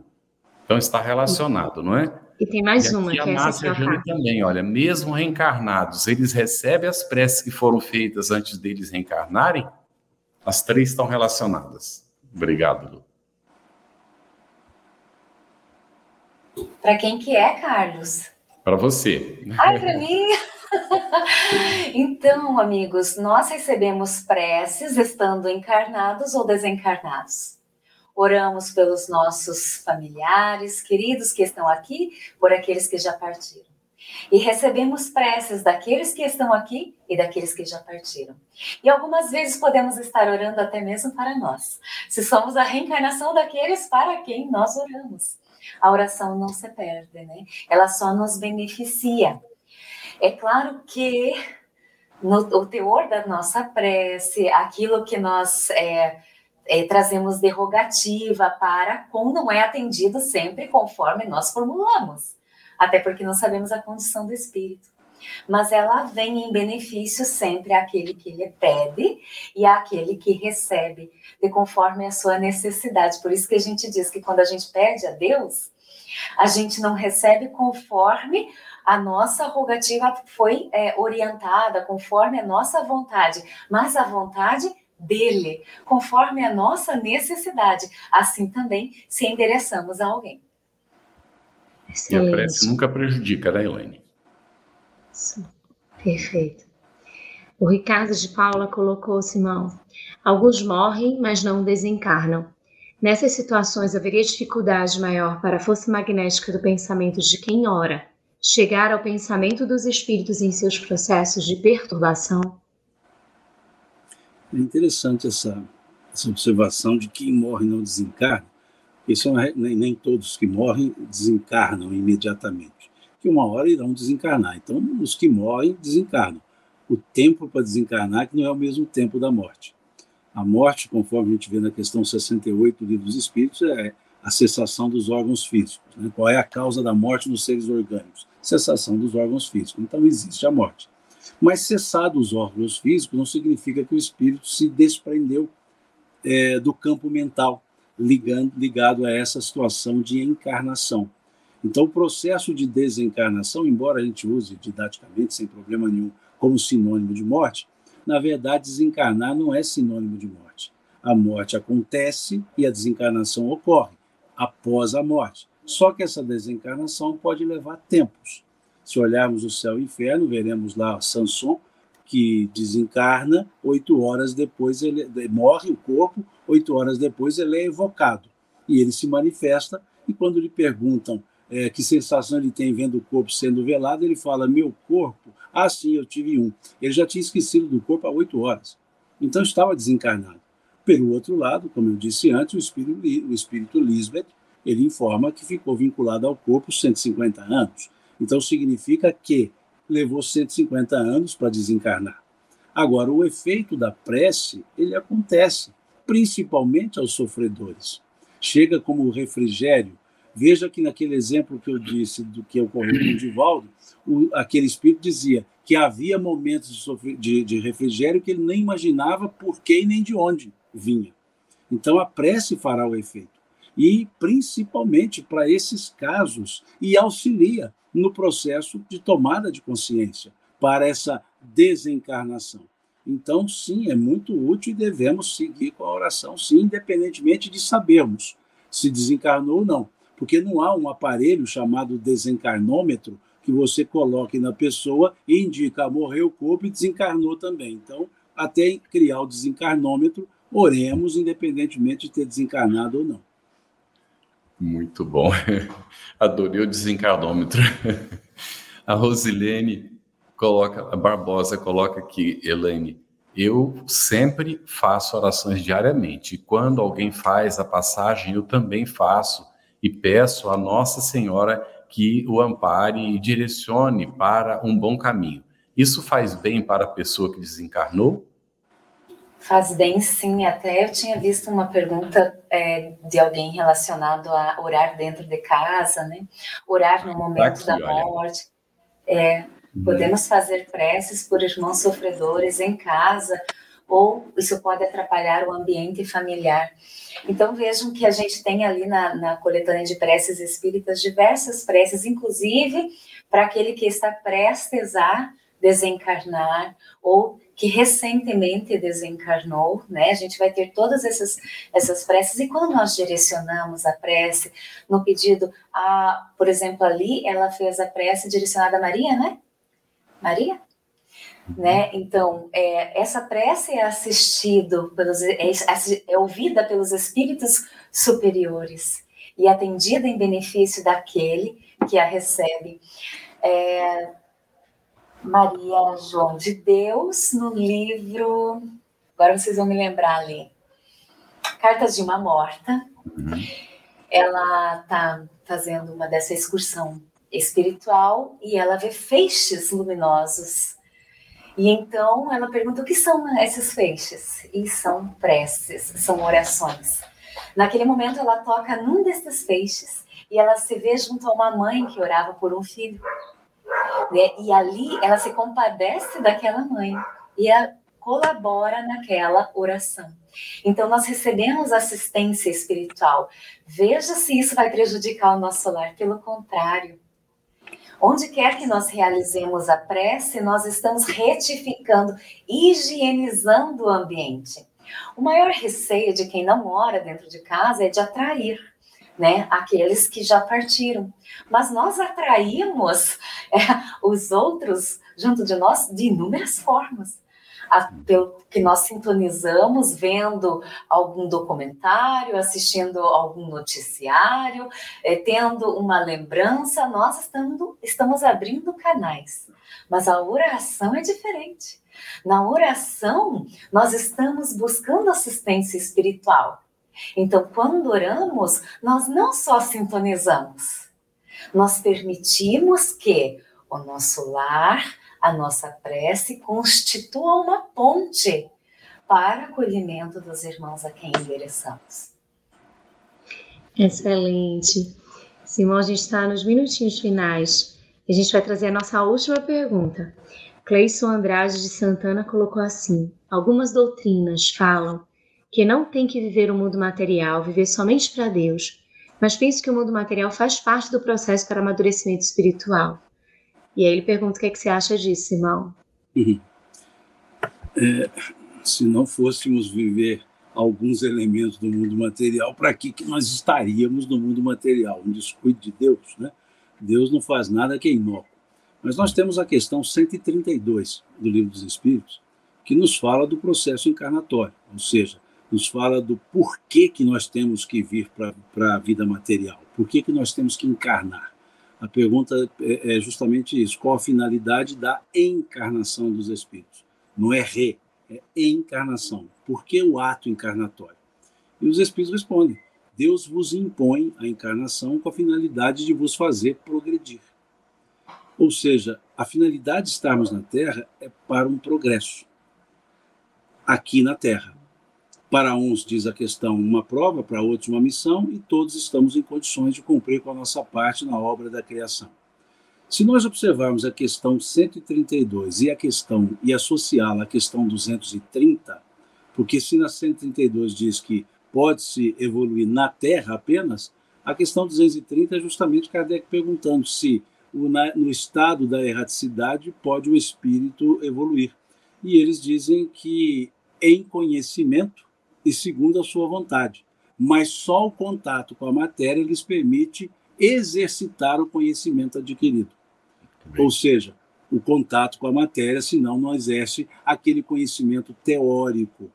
B: Então está relacionado, não é?
A: E tem mais e uma,
B: que é essa que Jane também, olha, mesmo reencarnados, eles recebem as preces que foram feitas antes deles reencarnarem? As três estão relacionadas. Obrigado, Lu.
C: Para quem que é, Carlos?
B: Para você.
C: Ai, para mim. então, amigos, nós recebemos preces estando encarnados ou desencarnados. Oramos pelos nossos familiares, queridos que estão aqui, por aqueles que já partiram. E recebemos preces daqueles que estão aqui e daqueles que já partiram. E algumas vezes podemos estar orando até mesmo para nós, se somos a reencarnação daqueles para quem nós oramos. A oração não se perde, né? Ela só nos beneficia. É claro que no, o teor da nossa prece, aquilo que nós é, é, trazemos derrogativa para com não é atendido sempre conforme nós formulamos, até porque não sabemos a condição do espírito. Mas ela vem em benefício sempre àquele que lhe pede e àquele que recebe, de conforme a sua necessidade. Por isso que a gente diz que quando a gente pede a Deus, a gente não recebe conforme a nossa rogativa foi é, orientada conforme a nossa vontade, mas a vontade dele, conforme a nossa necessidade. Assim também se endereçamos a alguém.
B: Excelente. E a prece nunca prejudica, né, Elaine?
A: Perfeito. O Ricardo de Paula colocou, Simão, alguns morrem, mas não desencarnam. Nessas situações haveria dificuldade maior para a força magnética do pensamento de quem ora, chegar ao pensamento dos espíritos em seus processos de perturbação?
D: É interessante essa, essa observação de quem morre não desencarna, Isso são, nem, nem todos que morrem desencarnam imediatamente, que uma hora irão desencarnar. Então, os que morrem desencarnam. O tempo para desencarnar que não é o mesmo tempo da morte. A morte, conforme a gente vê na questão 68 do Livro dos Espíritos, é a cessação dos órgãos físicos. Né? Qual é a causa da morte nos seres orgânicos? cessação dos órgãos físicos. Então existe a morte. Mas cessar os órgãos físicos não significa que o espírito se desprendeu é, do campo mental, ligando, ligado a essa situação de encarnação. Então, o processo de desencarnação, embora a gente use didaticamente, sem problema nenhum, como sinônimo de morte, na verdade, desencarnar não é sinônimo de morte. A morte acontece e a desencarnação ocorre após a morte. Só que essa desencarnação pode levar tempos. Se olharmos o céu e o inferno, veremos lá Samson, que desencarna, oito horas depois ele morre o corpo, oito horas depois ele é evocado. E ele se manifesta, e quando lhe perguntam é, que sensação ele tem vendo o corpo sendo velado, ele fala: Meu corpo, ah, sim, eu tive um. Ele já tinha esquecido do corpo há oito horas. Então estava desencarnado. Pelo outro lado, como eu disse antes, o espírito, o espírito Lisbeth ele informa que ficou vinculado ao corpo 150 anos. Então significa que levou 150 anos para desencarnar. Agora, o efeito da prece, ele acontece, principalmente aos sofredores. Chega como refrigério. Veja que naquele exemplo que eu disse do que ocorreu com o Divaldo, o, aquele espírito dizia que havia momentos de, sofrer, de, de refrigério que ele nem imaginava por que e nem de onde vinha. Então a prece fará o efeito e principalmente para esses casos e auxilia no processo de tomada de consciência para essa desencarnação. Então, sim, é muito útil e devemos seguir com a oração, sim, independentemente de sabermos se desencarnou ou não, porque não há um aparelho chamado desencarnômetro que você coloque na pessoa e indica, morreu o corpo e desencarnou também. Então, até criar o desencarnômetro, oremos, independentemente de ter desencarnado ou não.
B: Muito bom. Adorei o desencarnômetro. A Rosilene coloca, a Barbosa coloca aqui, Elaine, eu sempre faço orações diariamente. Quando alguém faz a passagem, eu também faço e peço a Nossa Senhora que o ampare e direcione para um bom caminho. Isso faz bem para a pessoa que desencarnou?
C: Faz bem, sim. Até eu tinha visto uma pergunta é, de alguém relacionado a orar dentro de casa, né? Orar no momento tá aqui, da morte. É, uhum. podemos fazer preces por irmãos sofredores em casa, ou isso pode atrapalhar o ambiente familiar. Então vejam que a gente tem ali na, na coletânea de preces espíritas diversas preces, inclusive para aquele que está prestes a desencarnar ou que recentemente desencarnou, né? A gente vai ter todas essas, essas preces, e quando nós direcionamos a prece no pedido, a, por exemplo, ali ela fez a prece direcionada a Maria, né? Maria? Né? Então, é, essa prece é assistido pelos, é, é ouvida pelos espíritos superiores e atendida em benefício daquele que a recebe. É, Maria João de Deus, no livro. Agora vocês vão me lembrar ali. Cartas de uma Morta. Uhum. Ela está fazendo uma dessa excursão espiritual e ela vê feixes luminosos. E então ela pergunta o que são esses feixes? E são preces, são orações. Naquele momento ela toca num desses feixes e ela se vê junto a uma mãe que orava por um filho. Né? E ali ela se compadece daquela mãe e colabora naquela oração. Então, nós recebemos assistência espiritual. Veja se isso vai prejudicar o nosso lar. Pelo contrário, onde quer que nós realizemos a prece, nós estamos retificando, higienizando o ambiente. O maior receio de quem não mora dentro de casa é de atrair né, aqueles que já partiram. Mas nós atraímos é, os outros junto de nós de inúmeras formas. A, pelo que nós sintonizamos vendo algum documentário, assistindo algum noticiário, é, tendo uma lembrança, nós estamos, estamos abrindo canais. Mas a oração é diferente. Na oração, nós estamos buscando assistência espiritual. Então, quando oramos, nós não só sintonizamos, nós permitimos que o nosso lar, a nossa prece constitua uma ponte para acolhimento dos irmãos a quem endereçamos.
A: Excelente. Simão, a gente está nos minutinhos finais a gente vai trazer a nossa última pergunta. Cleison Andrade de Santana colocou assim: Algumas doutrinas falam que não tem que viver o mundo material, viver somente para Deus, mas penso que o mundo material faz parte do processo para amadurecimento espiritual. E aí ele pergunta o que, é que você acha disso, Simão.
D: Uhum. É, se não fôssemos viver alguns elementos do mundo material, para que, que nós estaríamos no mundo material? Um descuido de Deus, né? Deus não faz nada que é inócuo. Mas nós temos a questão 132 do Livro dos Espíritos, que nos fala do processo encarnatório, ou seja, nos fala do porquê que nós temos que vir para a vida material, por que, nós temos que encarnar. A pergunta é, é justamente isso: qual a finalidade da encarnação dos espíritos? Não é re, é encarnação. Por que o ato encarnatório? E os espíritos respondem: Deus vos impõe a encarnação com a finalidade de vos fazer progredir. Ou seja, a finalidade de estarmos na Terra é para um progresso aqui na Terra. Para uns, diz a questão, uma prova, para outros, uma missão, e todos estamos em condições de cumprir com a nossa parte na obra da criação. Se nós observarmos a questão 132 e a questão e associá-la à questão 230, porque se na 132 diz que pode-se evoluir na Terra apenas, a questão 230 é justamente Kardec perguntando se no estado da erraticidade pode o espírito evoluir. E eles dizem que em conhecimento e segundo a sua vontade. Mas só o contato com a matéria lhes permite exercitar o conhecimento adquirido. Ou seja, o contato com a matéria, senão não exerce aquele conhecimento teórico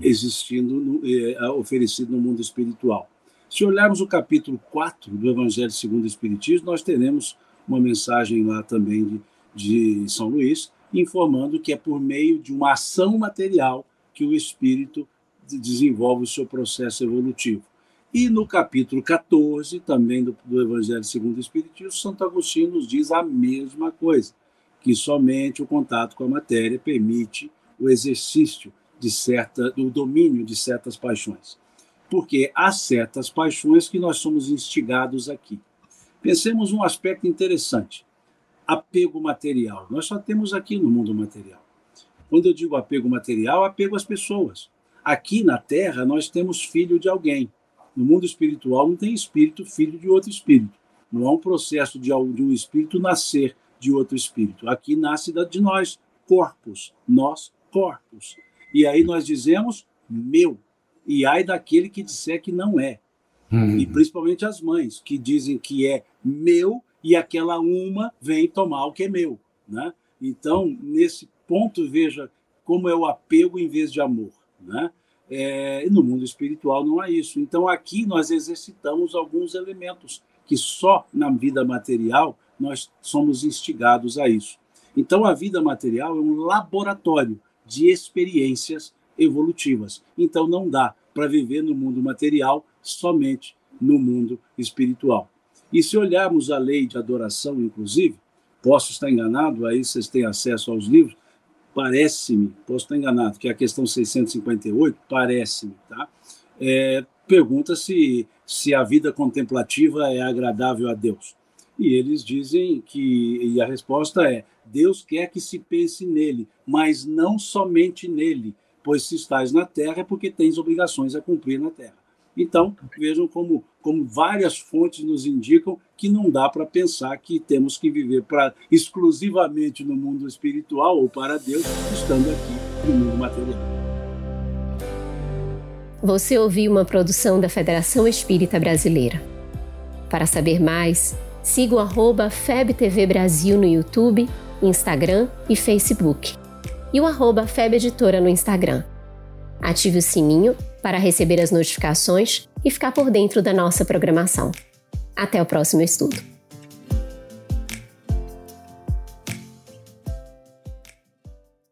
D: existindo, no, eh, oferecido no mundo espiritual. Se olharmos o capítulo 4 do Evangelho segundo o Espiritismo, nós teremos uma mensagem lá também de, de São Luís, informando que é por meio de uma ação material que o espírito desenvolve o seu processo evolutivo. E no capítulo 14, também do, do Evangelho segundo o Espiritismo, Santo Agostinho nos diz a mesma coisa, que somente o contato com a matéria permite o exercício de certa, do domínio de certas paixões. Porque há certas paixões que nós somos instigados aqui. Pensemos um aspecto interessante: apego material. Nós só temos aqui no mundo material. Quando eu digo apego material, apego às pessoas. Aqui na Terra, nós temos filho de alguém. No mundo espiritual não tem espírito filho de outro espírito. Não há um processo de, um espírito nascer de outro espírito. Aqui nasce de nós, corpos, nós, corpos. E aí nós dizemos meu. E ai daquele que disser que não é. Hum. E principalmente as mães, que dizem que é meu e aquela uma vem tomar o que é meu. Né? Então, nesse ponto, veja como é o apego em vez de amor. Né? É, no mundo espiritual não há isso. Então aqui nós exercitamos alguns elementos que só na vida material nós somos instigados a isso. Então a vida material é um laboratório de experiências evolutivas. Então não dá para viver no mundo material somente no mundo espiritual. E se olharmos a lei de adoração, inclusive, posso estar enganado, aí vocês têm acesso aos livros, parece-me, posso estar enganado, que é a questão 658, parece-me, tá? É, pergunta se, se a vida contemplativa é agradável a Deus. E eles dizem que, e a resposta é: Deus quer que se pense nele, mas não somente nele, pois se estás na terra é porque tens obrigações a cumprir na terra. Então, vejam como, como várias fontes nos indicam que não dá para pensar que temos que viver exclusivamente no mundo espiritual ou para Deus, estando aqui no mundo material.
E: Você ouviu uma produção da Federação Espírita Brasileira. Para saber mais, siga o FebTV Brasil no YouTube, Instagram e Facebook. E o arroba FebEditora no Instagram. Ative o sininho para receber as notificações e ficar por dentro da nossa programação. Até o próximo estudo!